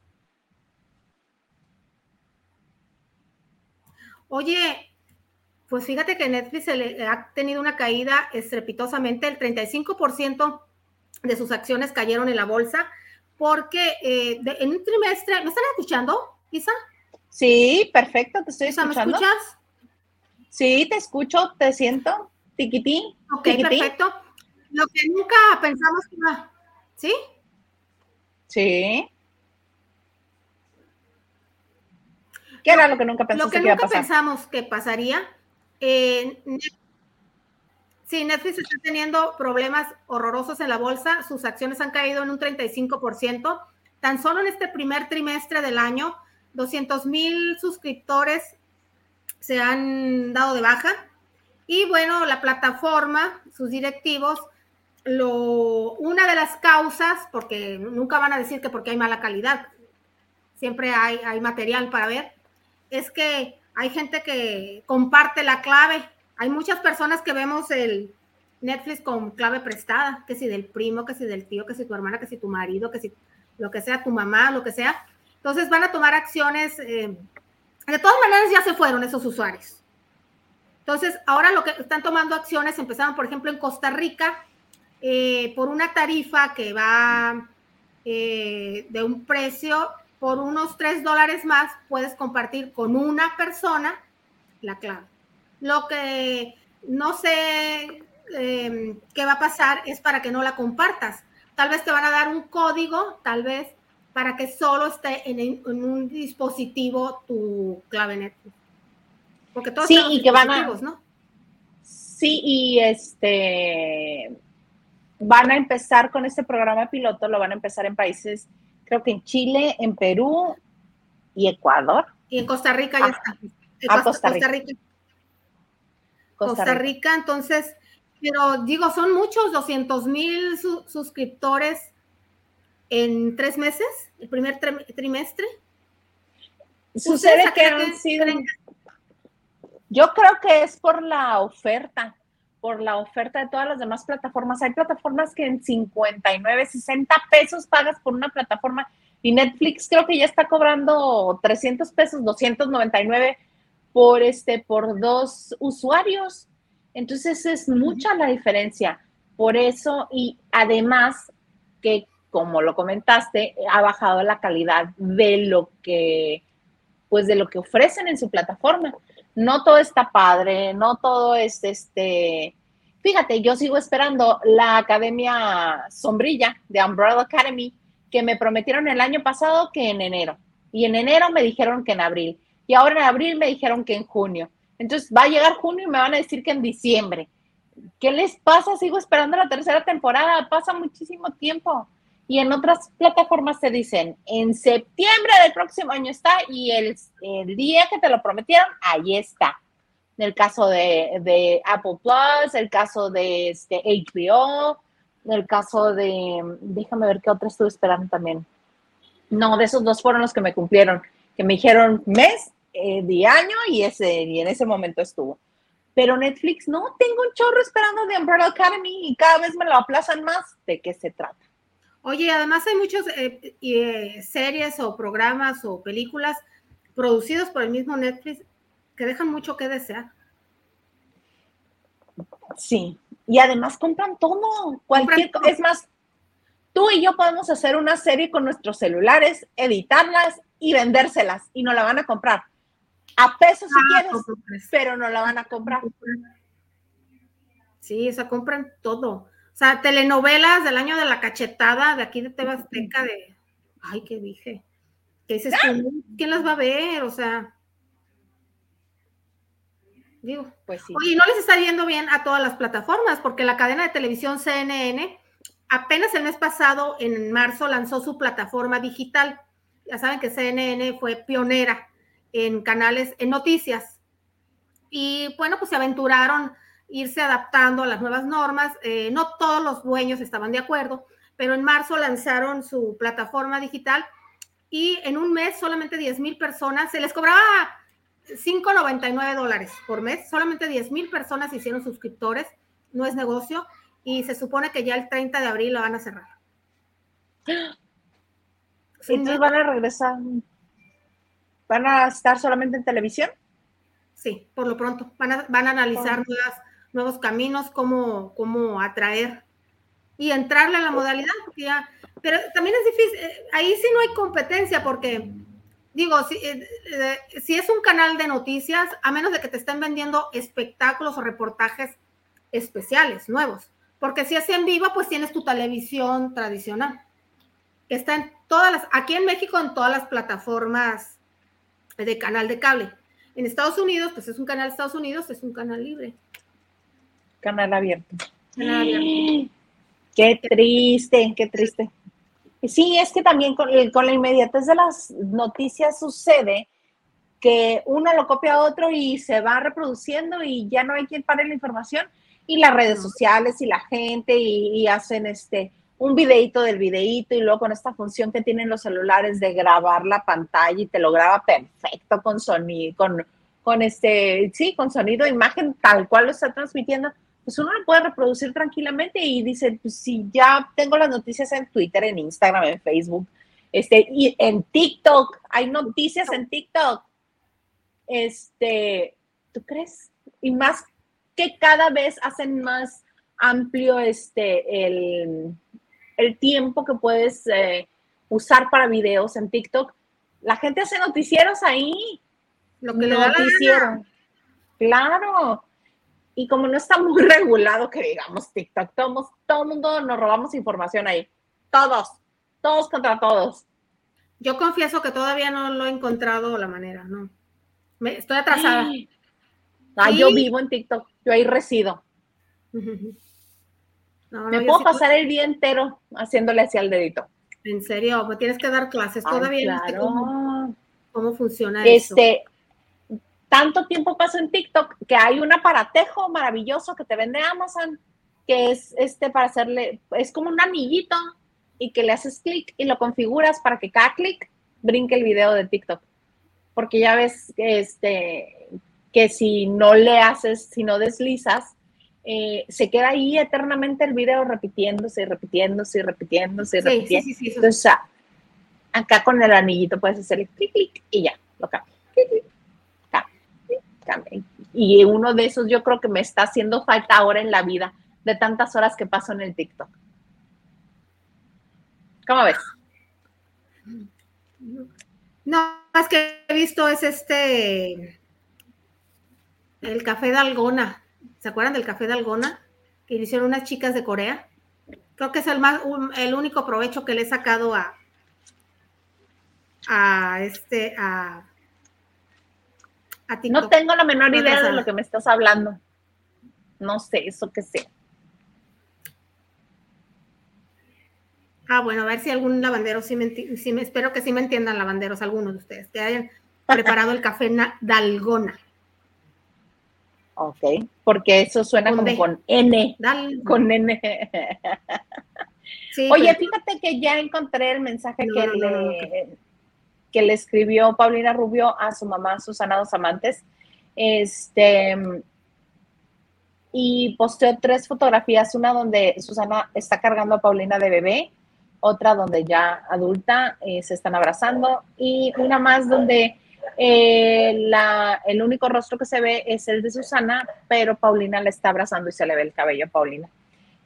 Oye, pues fíjate que Netflix se le ha tenido una caída estrepitosamente, el 35% de sus acciones cayeron en la bolsa, porque eh, de- en un trimestre, ¿me están escuchando, Isa? Sí, perfecto, te estoy Isa, ¿me escuchando. escuchas? Sí, te escucho, te siento. Tiquitín. Ok, perfecto. Lo que nunca pensamos que iba, ¿sí? Sí. ¿Qué era lo que nunca Lo pensaste que que iba a nunca pasar? pensamos que pasaría, eh, sí, Netflix está teniendo problemas horrorosos en la bolsa, sus acciones han caído en un 35%, tan solo en este primer trimestre del año, 200 mil suscriptores se han dado de baja y bueno, la plataforma, sus directivos, lo, una de las causas, porque nunca van a decir que porque hay mala calidad, siempre hay, hay material para ver, es que hay gente que comparte la clave. Hay muchas personas que vemos el Netflix con clave prestada, que si del primo, que si del tío, que si tu hermana, que si tu marido, que si lo que sea, tu mamá, lo que sea. Entonces van a tomar acciones. eh, de todas maneras ya se fueron esos usuarios. Entonces ahora lo que están tomando acciones, empezaron por ejemplo en Costa Rica, eh, por una tarifa que va eh, de un precio por unos 3 dólares más puedes compartir con una persona la clave. Lo que no sé qué va a pasar es para que no la compartas. Tal vez te van a dar un código, tal vez para que solo esté en, en un dispositivo tu clave Netflix. Porque todos Sí, tenemos y que van a- dispositivos, ¿no? Sí, y este van a empezar con este programa piloto, lo van a empezar en países, creo que en Chile, en Perú y Ecuador. Y en Costa Rica ya Ah, está. En ah, Costa, Costa Rica. Costa Rica. Costa Rica. Rica, entonces, pero digo, son muchos, 200 mil su- suscriptores en tres meses, el primer tri- trimestre. Sucede ¿Ustedes que han sido. Yo creo que es por la oferta, por la oferta de todas las demás plataformas. Hay plataformas que en 59, 60 pesos pagas por una plataforma y Netflix creo que ya está cobrando 300 pesos, 299 por este por dos usuarios. Entonces es mucha la diferencia. Por eso y además que como lo comentaste, ha bajado la calidad de lo que pues de lo que ofrecen en su plataforma no todo está padre, no todo es este. Fíjate, yo sigo esperando la Academia Sombrilla de Umbrella Academy, que me prometieron el año pasado que en enero. Y en enero me dijeron que en abril. Y ahora en abril me dijeron que en junio. Entonces va a llegar junio y me van a decir que en diciembre. ¿Qué les pasa? Sigo esperando la tercera temporada. Pasa muchísimo tiempo. Y en otras plataformas te dicen, en septiembre del próximo año está y el, el día que te lo prometieron, ahí está. el caso de, Apple Plus, el caso de este HBO, el caso de, déjame ver qué otra estuve esperando también. No, de esos dos fueron los que me cumplieron, que me dijeron mes eh, de año y, ese, y en ese momento estuvo. Pero Netflix, no, tengo un chorro esperando de Umbrella Academy y cada vez me lo aplazan más. ¿De qué se trata? Oye, además hay muchas eh, eh, series o programas o películas producidos por el mismo Netflix que dejan mucho que desear. Sí, y además compran todo, cualquier cosa. Es más, tú y yo podemos hacer una serie con nuestros celulares, editarlas y vendérselas y no la van a comprar. A peso si ah, quieres, pero no la van a comprar. Sí, o sea, compran todo. O sea, telenovelas del año de la cachetada de aquí de Tebasteca de, ay, ¿qué dije? ¿Qué dices tú? ¿Quién las va a ver? O sea, digo, pues sí. Oye, no les está yendo bien a todas las plataformas, porque la cadena de televisión CNN apenas el mes pasado, en marzo, lanzó su plataforma digital. Ya saben que CNN fue pionera en canales, en noticias. Y bueno, pues se aventuraron irse adaptando a las nuevas normas. Eh, no todos los dueños estaban de acuerdo, pero en marzo lanzaron su plataforma digital y en un mes solamente 10 mil personas, se les cobraba 5,99 dólares por mes, solamente 10 mil personas hicieron suscriptores, no es negocio, y se supone que ya el 30 de abril lo van a cerrar. Entonces van a regresar, van a estar solamente en televisión. Sí, por lo pronto, van a, van a analizar nuevos caminos, cómo, cómo atraer y entrarle a la modalidad, porque ya pero también es difícil, eh, ahí sí no hay competencia porque, digo, si, eh, eh, si es un canal de noticias, a menos de que te estén vendiendo espectáculos o reportajes especiales, nuevos, porque si es en vivo, pues tienes tu televisión tradicional, que está en todas las, aquí en México, en todas las plataformas de canal de cable. En Estados Unidos, pues es un canal de Estados Unidos, es un canal libre. Canal abierto. Canal abierto. Qué triste, qué triste. Sí, es que también con, la inmediatez de las noticias sucede que uno lo copia a otro y se va reproduciendo y ya no hay quien pare la información y las redes sociales y la gente y, hacen este un videito del videito y luego con esta función que tienen los celulares de grabar la pantalla y te lo graba perfecto con sonido, con, con este, sí, con sonido, imagen tal cual lo está transmitiendo pues uno lo puede reproducir tranquilamente y dice, pues si ya tengo las noticias en Twitter, en Instagram, en Facebook, este, y en TikTok, hay noticias en TikTok. Este, ¿tú crees? Y más que cada vez hacen más amplio este, el, tiempo que puedes eh, usar para videos en TikTok. La gente hace noticieros ahí. Lo que le da la Claro y como no está muy regulado que digamos TikTok, todo, todo el mundo nos robamos información ahí. Todos, todos contra todos. Yo confieso que todavía no lo he encontrado la manera, no. Me, estoy atrasada. Ah, yo vivo en TikTok, yo ahí resido. me puedo pasar el día entero haciéndole así al dedito. En serio, me tienes que dar clases. Todavía no sé cómo, cómo funciona este, eso tanto tiempo paso en TikTok que hay un aparatejo maravilloso que te vende Amazon, que es este para hacerle, es como un anillito y que le haces clic y lo configuras para que cada clic brinque el video de TikTok. Porque ya ves que, este, que si no le haces, si no deslizas, eh, se queda ahí eternamente el video repitiéndose y repitiéndose y repitiéndose y repitiéndose. Entonces, acá con el anillito puedes hacerle clic, clic y ya, lo cambias. Y uno de esos yo creo que me está haciendo falta ahora en la vida, de tantas horas que paso en el TikTok. ¿Cómo ves? No, más que he visto es este, el café de Algona. ¿Se acuerdan del café de Algona? Que hicieron unas chicas de Corea. Creo que es el, más, el único provecho que le he sacado a, a este, a, no tengo la menor idea de lo que me estás hablando. No sé, eso que sé. Ah, bueno, a ver si algún lavandero, sí me, espero que sí me entiendan lavanderos, algunos de ustedes, que hayan preparado el café Dalgona. Ok, porque eso suena como con N. Con N. Sí, Oye, pero- fíjate que ya encontré el mensaje No, que, no, le, que le escribió Paulina Rubio a su mamá Susana Dos Amantes. Este y posteó tres fotografías, una donde Susana está cargando a Paulina de bebé, otra donde ya adulta eh, se están abrazando y una más donde eh, la, el único rostro que se ve es el de Susana, pero Paulina le está abrazando y se le ve el cabello a Paulina.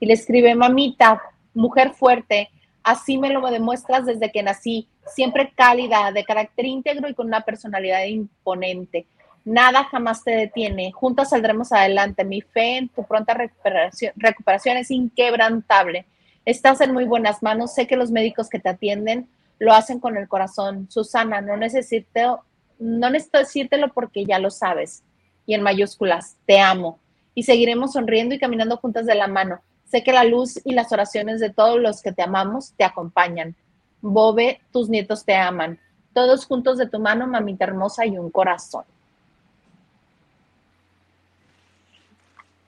Y le escribe, mamita, mujer fuerte, así me lo demuestras desde que nací, siempre cálida, de carácter íntegro y con una personalidad imponente. Nada jamás te detiene. Juntos saldremos adelante. Mi fe en tu pronta recuperación, recuperación es inquebrantable. Estás en muy buenas manos. Sé que los médicos que te atienden lo hacen con el corazón. Susana, no necesito, no necesito decírtelo porque ya lo sabes. Y en mayúsculas, te amo. Y seguiremos sonriendo y caminando juntas de la mano. Sé que la luz y las oraciones de todos los que te amamos te acompañan. Bobe, tus nietos te aman. Todos juntos de tu mano, mamita hermosa, y un corazón.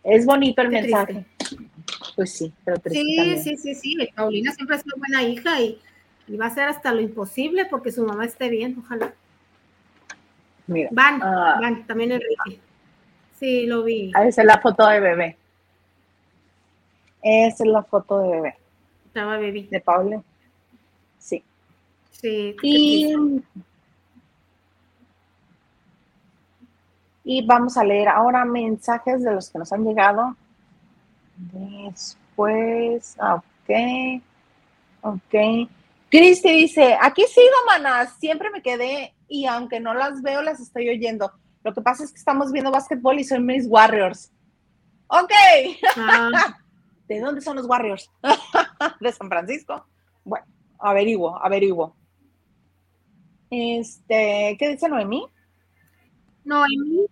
Es bonito el Qué mensaje. Pues sí, pero triste Sí, también. sí, sí, sí. Paulina siempre ha sido buena hija y, y va a hacer hasta lo imposible porque su mamá esté bien, ojalá. Mira, Van, Ah. van, también Enrique. Sí, lo vi. esa es la foto de bebé. Esa es la foto de bebé, Estaba bebé. de Paula. Sí. Sí. Y, y vamos a leer ahora mensajes de los que nos han llegado. Después, ah, ok, ok. Cristi dice, aquí sigo, manas, siempre me quedé y aunque no las veo, las estoy oyendo. Lo que pasa es que estamos viendo básquetbol y son mis Warriors. Ok, Ah, ¿de dónde son los Warriors? ¿De San Francisco? Bueno, averiguo, averiguo. Este, ¿qué dice Noemí? Noemí.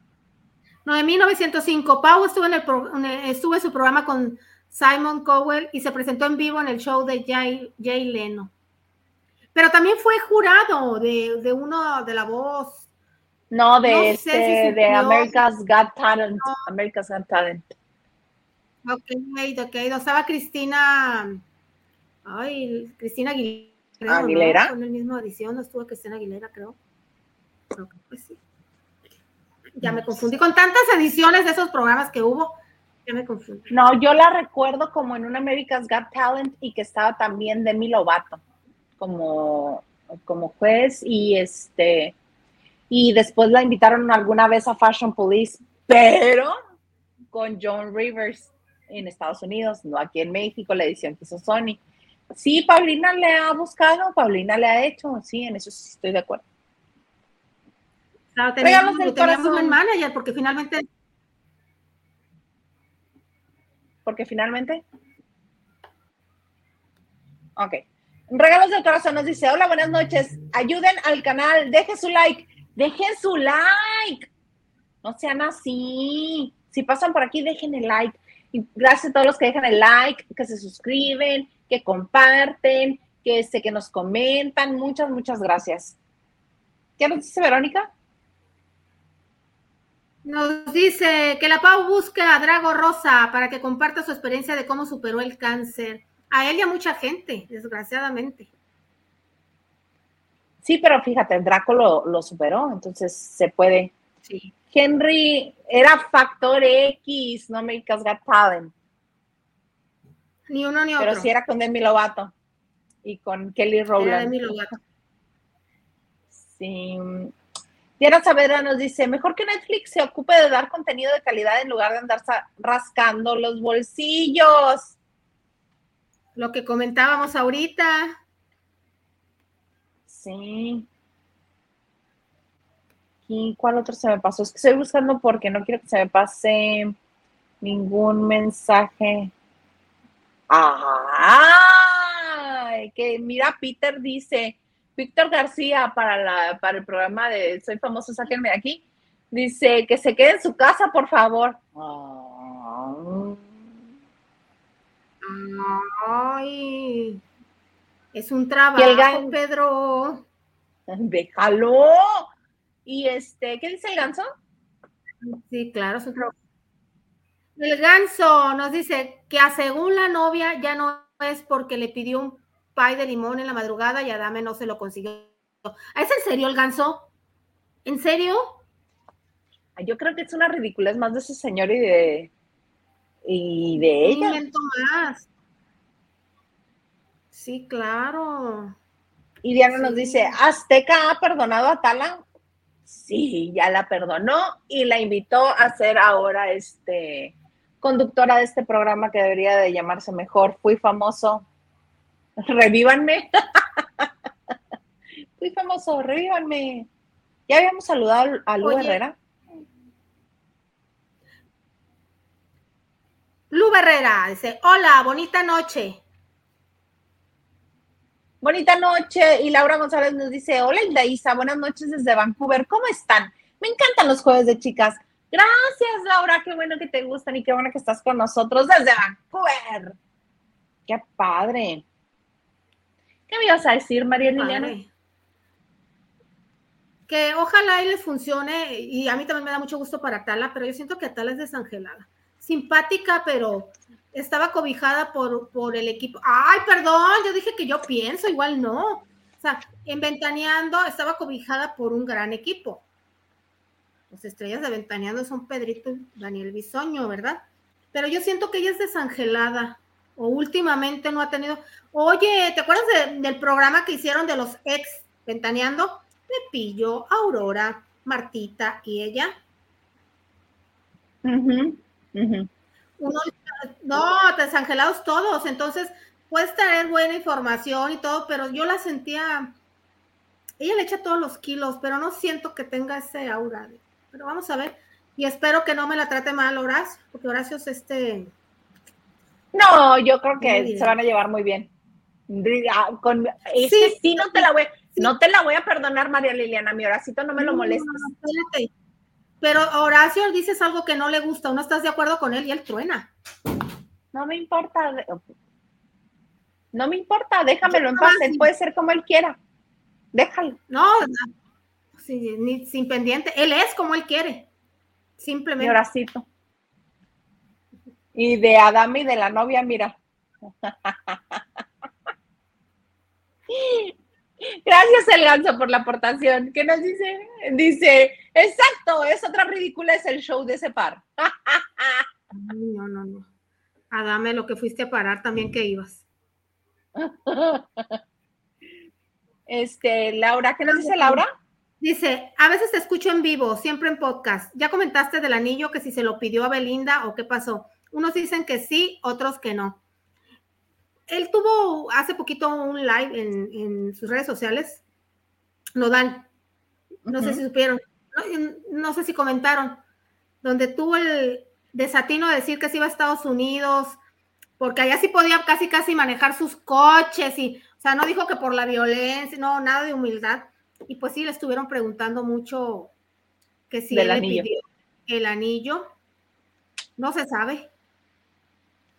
Noemí 905. Pau estuvo en, el pro- estuvo en su programa con Simon Cowell y se presentó en vivo en el show de Jay, Jay Leno. Pero también fue jurado de, de uno de la voz. No, de, No sé este, si de. America's Got Talent. America's Got Talent. Ok, ok. No estaba Cristina. Ay, Cristina Aguilera. creo, ¿no? ¿Aguilera? Fue en la misma edición, no estuvo Cristina Aguilera, creo. Creo que pues sí. Ya me confundí con tantas ediciones de esos programas que hubo. Ya me confundí. No, yo la recuerdo como en un America's Got Talent y que estaba también Demi Lovato como, como juez y este y después la invitaron alguna vez a Fashion Police, pero con John Rivers en Estados Unidos, no aquí en México, la edición que hizo Sony. Sí, Paulina le ha buscado, Paulina le ha hecho, sí, en eso sí estoy de acuerdo. Claro, Regalos teníamos, del teníamos corazón. manager porque finalmente porque finalmente. Ok. Regalos del corazón nos dice: Hola, buenas noches. Ayuden al canal, dejen su like. Dejen su like. No sean así. Si pasan por aquí, dejen el like. Y gracias a todos los que dejan el like, que se suscriben, que comparten, que, este, que nos comentan. Muchas, muchas gracias. ¿Qué nos dice Verónica? nos dice que la Pau busca a Drago Rosa para que comparta su experiencia de cómo superó el cáncer. A él y a mucha gente, desgraciadamente. Sí, pero fíjate, Draco lo, lo superó, entonces se puede. Sí. Henry era factor X, no America's Got Talent, Ni uno ni pero otro. sí era con Demi Lovato y con Kelly Era Rowland. Demi Lovato. Sí. Diana Saavedra nos dice, mejor que Netflix se ocupe de dar contenido de calidad en lugar de andar rascando los bolsillos. Lo que comentábamos ahorita. Sí. ¿Y cuál otro se me pasó? Es que estoy buscando porque no quiero que se me pase ningún mensaje. ¡Ay! Que mira, Peter dice, Víctor García para, la, para el programa de Soy famoso, sáquenme de aquí. Dice que se quede en su casa, por favor. Ay, es un trabajo, Pedro. Déjalo. Y este, ¿qué dice el ganso? Sí, claro, es un trabajo. El ganso nos dice que a según la novia ya no es porque le pidió un pay de limón en la madrugada y Adame no se lo consiguió. ¿Es en serio el ganso? ¿En serio? Yo creo que es una ridiculez más de ese señor y de y de ella. más. Sí, claro. Y Diana nos dice, ¿Azteca ha perdonado a Tala? Sí, ya la perdonó y la invitó a ser ahora este conductora de este programa que debería de llamarse mejor. Fui famoso. Revívanme. Fui famoso, revívanme. Ya habíamos saludado a Lu Herrera. Lu Herrera dice, hola, bonita noche. Bonita noche. Y Laura González nos dice, hola Isa, buenas noches desde Vancouver. ¿Cómo están? Me encantan los jueves de chicas. Gracias, Laura. Qué bueno que te gustan y qué bueno que estás con nosotros desde Vancouver. Qué padre. ¿Qué me ibas a decir, María Liliana? Que ojalá y les funcione, y a mí también me da mucho gusto para Tala, pero yo siento que Tala es desangelada. Simpática, pero estaba cobijada por, por el equipo. Ay, perdón, yo dije que yo pienso, igual no. O sea, en Ventaneando estaba cobijada por un gran equipo. Las estrellas de Ventaneando son Pedrito y Daniel Bisoño, ¿verdad? Pero yo siento que ella es desangelada o últimamente no ha tenido. Oye, ¿te acuerdas del programa que hicieron de los ex Ventaneando? Pepillo, Aurora, Martita y ella. Uh no, desangelados todos, entonces puedes tener buena información y todo, pero yo la sentía, ella le echa todos los kilos, pero no siento que tenga ese aura. Pero vamos a ver, y espero que no me la trate mal Horacio, porque Horacio es este... No, yo creo que se van a llevar muy bien. Con, sí, sí, no te la voy, no te la voy a perdonar, María Liliana, mi Horacito no me lo molestes. Pero Horacio dices algo que no le gusta, no estás de acuerdo con él y él truena. No me importa. No me importa, déjamelo en paz. Él puede ser como él quiera. Déjalo. No, sin pendiente. Él es como él quiere. Simplemente. Horacito. Y de Adam y de la novia, mira. Gracias, El Ganso, por la aportación. ¿Qué nos dice? Dice, exacto, es otra ridícula, es el show de ese par. no, no, no. Adame, lo que fuiste a parar también que ibas. Este, Laura, ¿qué nos dice Laura? Dice, a veces te escucho en vivo, siempre en podcast. Ya comentaste del anillo que si se lo pidió a Belinda o qué pasó. Unos dicen que sí, otros que no él tuvo hace poquito un live en, sus redes sociales, lo dan, no sé si supieron, no, sé si comentaron, donde tuvo el desatino de decir que se iba a Estados Unidos, porque allá sí podía casi casi manejar sus coches y, o sea, no dijo que por la violencia, no, nada de humildad. Y pues sí, le estuvieron preguntando mucho que si él le pidió el anillo. No se sabe.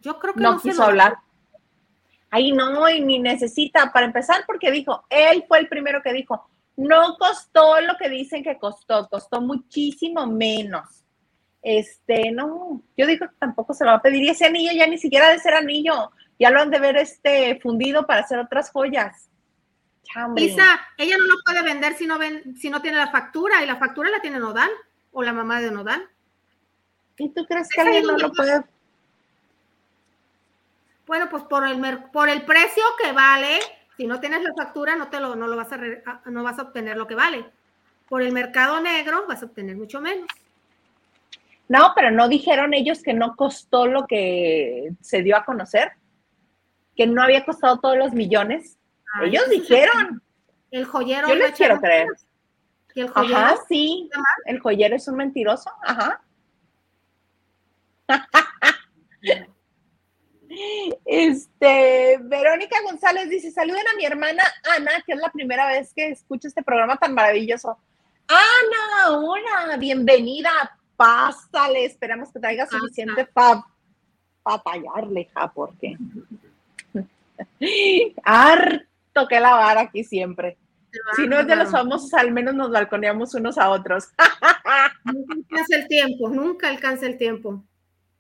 Yo creo que no, quiso hablar ahí no, y ni necesita, para empezar, porque dijo, él fue el primero que dijo, no costó lo que dicen que costó, costó muchísimo menos. Este, no, yo digo que tampoco se lo va a pedir y ese anillo ya ni siquiera de ser anillo, ya lo han de ver este fundido para hacer otras joyas. Isa, ella no lo puede vender si no ven, si no tiene la factura, y la factura la tiene Nodal, o la mamá de Nodal. ¿Y tú crees que alguien no lo puede bueno, pues por el, por el precio que vale, si no tienes la factura, no, te lo, no, lo vas a no vas a obtener lo que vale. Por el mercado negro vas a obtener mucho menos. No, pero no dijeron ellos que no costó lo que se dio a conocer, que no había costado todos los millones. ellos dijeron. El joyero. Yo les quiero creer. ¿Y el joyero? Ajá, sí. El joyero es un mentiroso. Ajá. Este, Verónica González dice, saluden a mi hermana Ana, que es la primera vez que escucho este programa tan maravilloso. Ana, hola, bienvenida, pásale, esperamos que traiga suficiente para tallarle, ja, porque harto que lavar aquí siempre. Si no es de los famosos, al menos nos balconeamos unos a otros. nunca alcanza el tiempo, nunca alcanza el tiempo.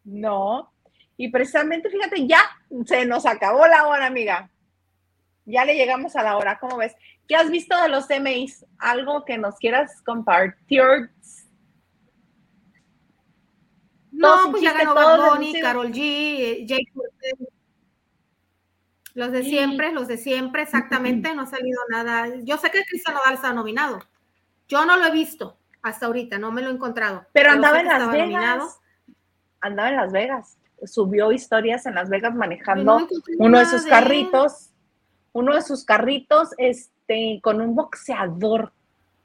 No. Y precisamente, fíjate, ya se nos acabó la hora, amiga. Ya le llegamos a la hora, ¿cómo ves? ¿Qué has visto de los MAs? ¿Algo que nos quieras compartir? No, pues ya ganó Bad Carol G, eh, Jake Los de siempre, los de siempre, exactamente, no ha salido nada. Yo sé que Cristian Nodal está nominado. Yo no lo he visto hasta ahorita, no me lo he encontrado. Pero, andaba en Las Vegas. Andaba en Las Vegas. Subió historias en Las Vegas manejando uno de sus carritos. Uno de sus carritos, este, con un boxeador.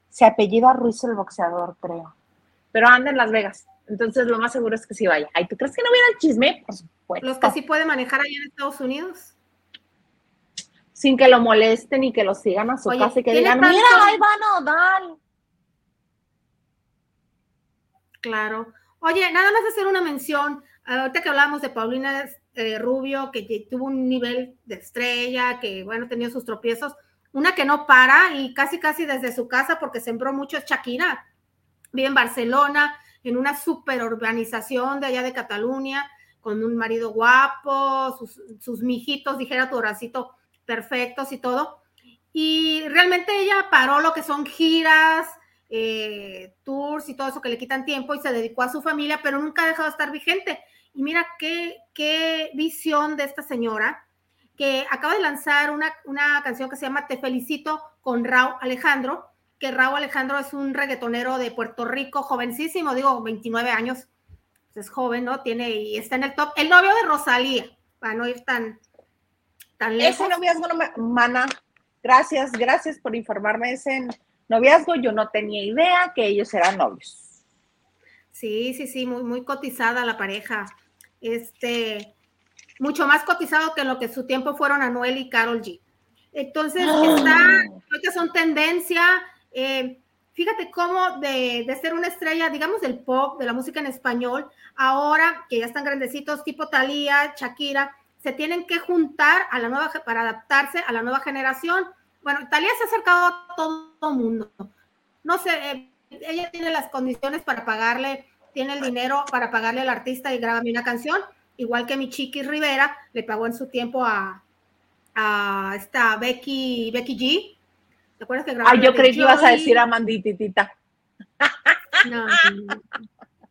Se apellida Ruiz el boxeador, creo. Pero anda en Las Vegas. Entonces, lo más seguro es que sí vaya. Ay, ¿tú crees que no viene el chisme? Por supuesto. ¿Los que sí puede manejar allá en Estados Unidos? Sin que lo molesten y que lo sigan a su casa y que digan, mira, ahí van a dar. Claro. Oye, nada más hacer una mención. Ahorita que hablábamos de Paulina eh, Rubio, que tuvo un nivel de estrella, que bueno, tenía sus tropiezos. Una que no para y casi, casi desde su casa, porque sembró mucho, es Shakira. Vive en Barcelona, en una super urbanización de allá de Cataluña, con un marido guapo, sus, mijitos, dijera tu horacito, perfectos y todo. Y realmente ella paró lo que son giras, eh, tours y todo eso que le quitan tiempo y se dedicó a su familia, pero nunca ha dejado de estar vigente. Y mira qué, qué visión de esta señora que acaba de lanzar una, una canción que se llama Te felicito con Raúl Alejandro, que Raúl Alejandro es un reggaetonero de Puerto Rico, jovencísimo, digo, 29 años, pues es joven, ¿no? Tiene y está en el top. El novio de Rosalía, para no ir tan, tan lejos. Ese noviazgo, no me, mana, gracias, gracias por informarme. Ese noviazgo, yo no tenía idea que ellos eran novios. Sí, sí, sí, muy, muy cotizada la pareja. Este, mucho más cotizado que lo que su tiempo fueron Anuel y Carol G. Entonces, está, creo que son tendencia, eh, fíjate cómo de, ser una estrella, digamos, del pop, de la música en español, ahora que ya están grandecitos, tipo Thalía, Shakira, se tienen que juntar a la nueva, para adaptarse a la nueva generación. Bueno, Thalía se ha acercado a todo el mundo. No sé, eh, ella tiene las condiciones para pagarle, tiene el dinero para pagarle al artista y grábame una canción, igual que mi Chiqui Rivera le pagó en su tiempo a, a esta Becky, Becky G, ¿Te acuerdas que grabó? Ay, yo creí que ibas a decir a Mandititita. No,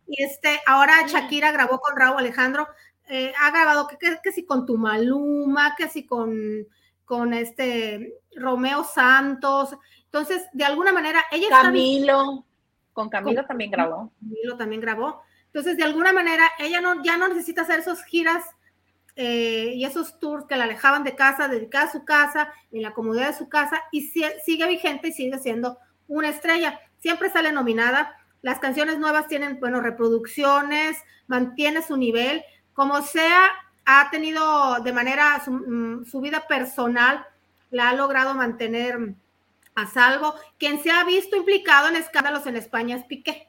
Y este, ahora Shakira grabó con Raúl Alejandro, eh, ha grabado que, que, si con tu Maluma, que si con, con este Romeo Santos. Entonces, de alguna manera, ella Camilo, con Camilo también grabó. Camilo también grabó. Entonces, de alguna manera, ella no, ya no necesita hacer esas giras eh, y esos tours que la alejaban de casa, dedicada a su casa, en la comodidad de su casa, y sigue vigente y sigue siendo una estrella. Siempre sale nominada. Las canciones nuevas tienen, bueno, reproducciones, mantiene su nivel. Como sea, ha tenido de manera su, mm, su vida personal, la ha logrado mantener a salvo. Quien se ha visto implicado en escándalos en España es Piqué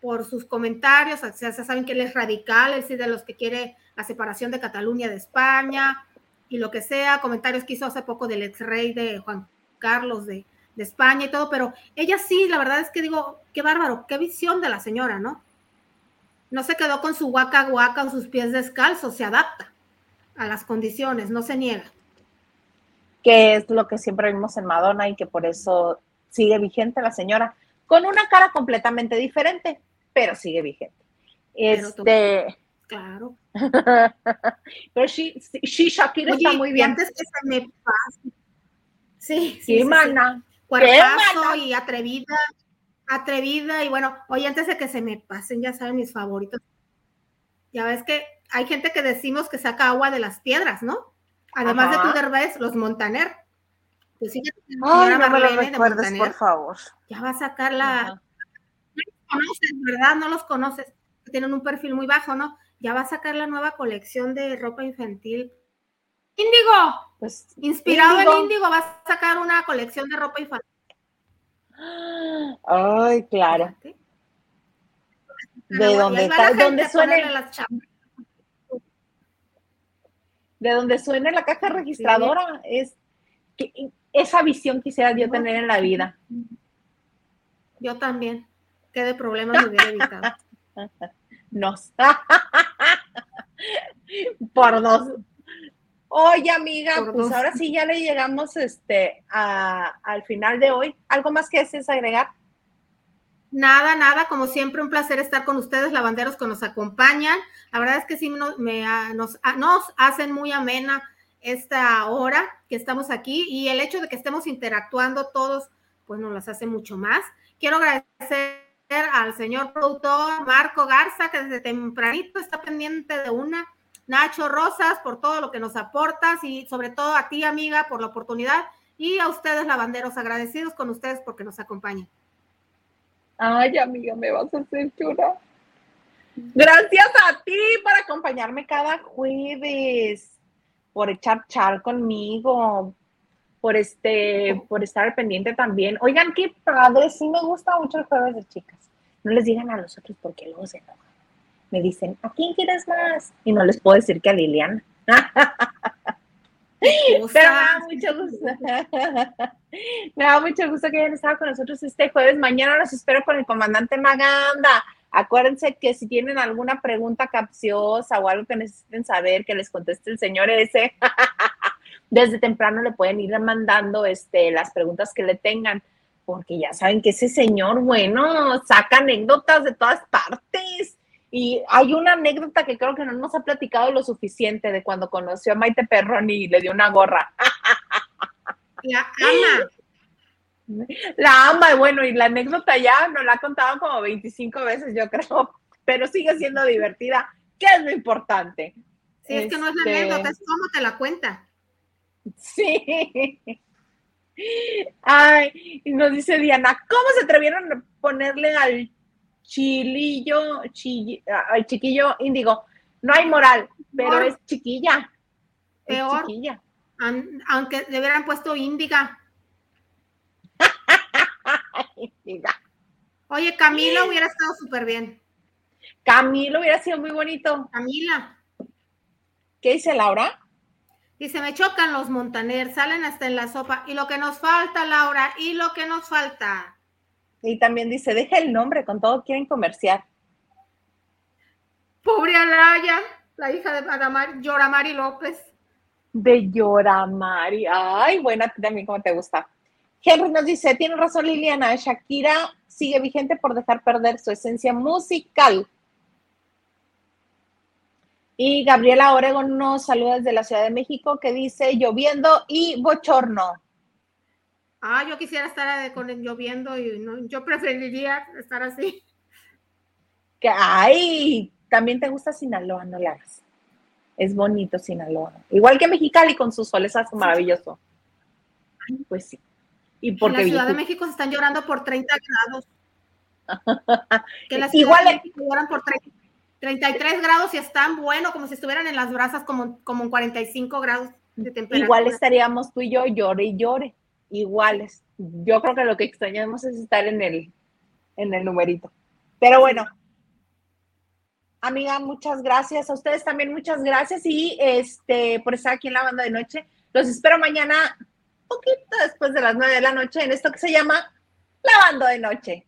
por sus comentarios, o sea, saben que él es radical, es de los que quiere la separación de Cataluña de España y lo que sea, comentarios que hizo hace poco del ex rey de Juan Carlos de, España y todo, pero ella sí, la verdad es que digo, qué bárbaro, qué visión de la señora, ¿no? No se quedó con su guaca guaca o sus pies descalzos, se adapta a las condiciones, no se niega. Que es lo que siempre vimos en Madonna y que por eso sigue vigente la señora, con una cara completamente diferente, pero sigue vigente. Este, claro. pero sí, sí, Shakira está muy bien. Antes que se me pase. Sí, sí, sí mana. Cuerpazo y atrevida, atrevida y bueno, oye, antes de que se me pasen, ya saben mis favoritos. Ya ves que hay gente que decimos que saca agua de las piedras, ¿no? Además de tu Derbez, los Montaner. Pues sí, Ay, no me lo recuerdes, por favor. Ya va a sacar la, conoces, ¿verdad? No los conoces. Tienen un perfil muy bajo, ¿no? Ya va a sacar la nueva colección de ropa infantil. Índigo, pues inspirado en Índigo, va a sacar una colección de ropa infantil. Ay, claro. De donde está, donde suene de donde suene la caja registradora, es que esa visión quisiera yo tener en la vida. Yo también qué de problemas me hubiera evitado. No. Por dos. Oye, amiga, pues ahora sí ya le llegamos este al final de hoy. ¿Algo más que desees agregar? Nada, nada, como siempre, un placer estar con ustedes, lavanderos que nos acompañan. La verdad es que sí nos, me, nos, nos hacen muy amena esta hora que estamos aquí y el hecho de que estemos interactuando todos, pues nos las hace mucho más. Quiero agradecer al señor productor Marco Garza, que desde tempranito está pendiente de una Nacho Rosas, por todo lo que nos aportas y sobre todo a ti, amiga, por la oportunidad y a ustedes, lavanderos, agradecidos con ustedes porque nos acompañan. Ay, amiga, me vas a hacer llorar. Gracias a ti por acompañarme cada jueves, por echar char conmigo, por este, por estar pendiente también. Oigan, qué padre, sí me gusta mucho el jueves de chicas. No les digan a los otros porque luego se enojan me dicen, ¿a quién quieres más? Y no les puedo decir que a Liliana. Pero me da mucho gusto. me da mucho gusto que hayan estado con nosotros este jueves. Mañana los espero con el comandante Maganda. Acuérdense que si tienen alguna pregunta capciosa o algo que necesiten saber, que les conteste el señor ese, desde temprano le pueden ir mandando este, las preguntas que le tengan, porque ya saben que ese señor, bueno, saca anécdotas de todas partes y hay una anécdota que creo que no nos ha platicado lo suficiente de cuando conoció a Maite Perroni y le dio una gorra. La ama, y bueno, y la anécdota ya nos la ha contado como 25 veces, yo creo, pero sigue siendo divertida, que es lo importante. Sí, es que no es la este anécdota, es cómo te la cuenta. Sí. Ay, nos dice Diana, ¿cómo se atrevieron a ponerle al chilillo, el chiquillo índigo. No hay moral, pero es chiquilla. Peor. chiquilla. aunque le hubieran puesto índiga. Oye, Camilo hubiera estado súper bien. Camilo hubiera sido muy bonito. Camila. ¿Qué dice Laura? Dice, me chocan los Montaner, salen hasta en la sopa. Y lo que nos falta, Laura, y lo que nos falta. Y también dice, deja el nombre, con todo quieren comerciar. Pobre Alaya, la hija de Adamar, Yoramari López. De Yoramari. Ay, buena también como te gusta. Henry nos dice, tiene razón Liliana, Shakira sigue vigente por dejar perder su esencia musical. Y Gabriela Oregon nos saluda desde la Ciudad de México que dice lloviendo y bochorno. Ah, yo quisiera estar eh, con el lloviendo y no, yo preferiría estar así. Que ay, también te gusta Sinaloa, no hagas. Es bonito Sinaloa. Igual que Mexicali con sus soles, es maravilloso. Ay, pues sí. Y porque en la Ciudad de México se están llorando por 30 grados. que la Ciudad Igual de México lloran por 33 grados y están bueno, como si estuvieran en las brasas como, como en 45 grados de temperatura. Igual estaríamos tú y yo llore y llore iguales. Yo creo que lo que extrañamos es estar en el, en el numerito. Pero bueno, amiga, muchas gracias. A ustedes también muchas gracias y este por estar aquí en la banda de noche. Los espero mañana, poquito después de las nueve de la noche, en esto que se llama La Banda de Noche.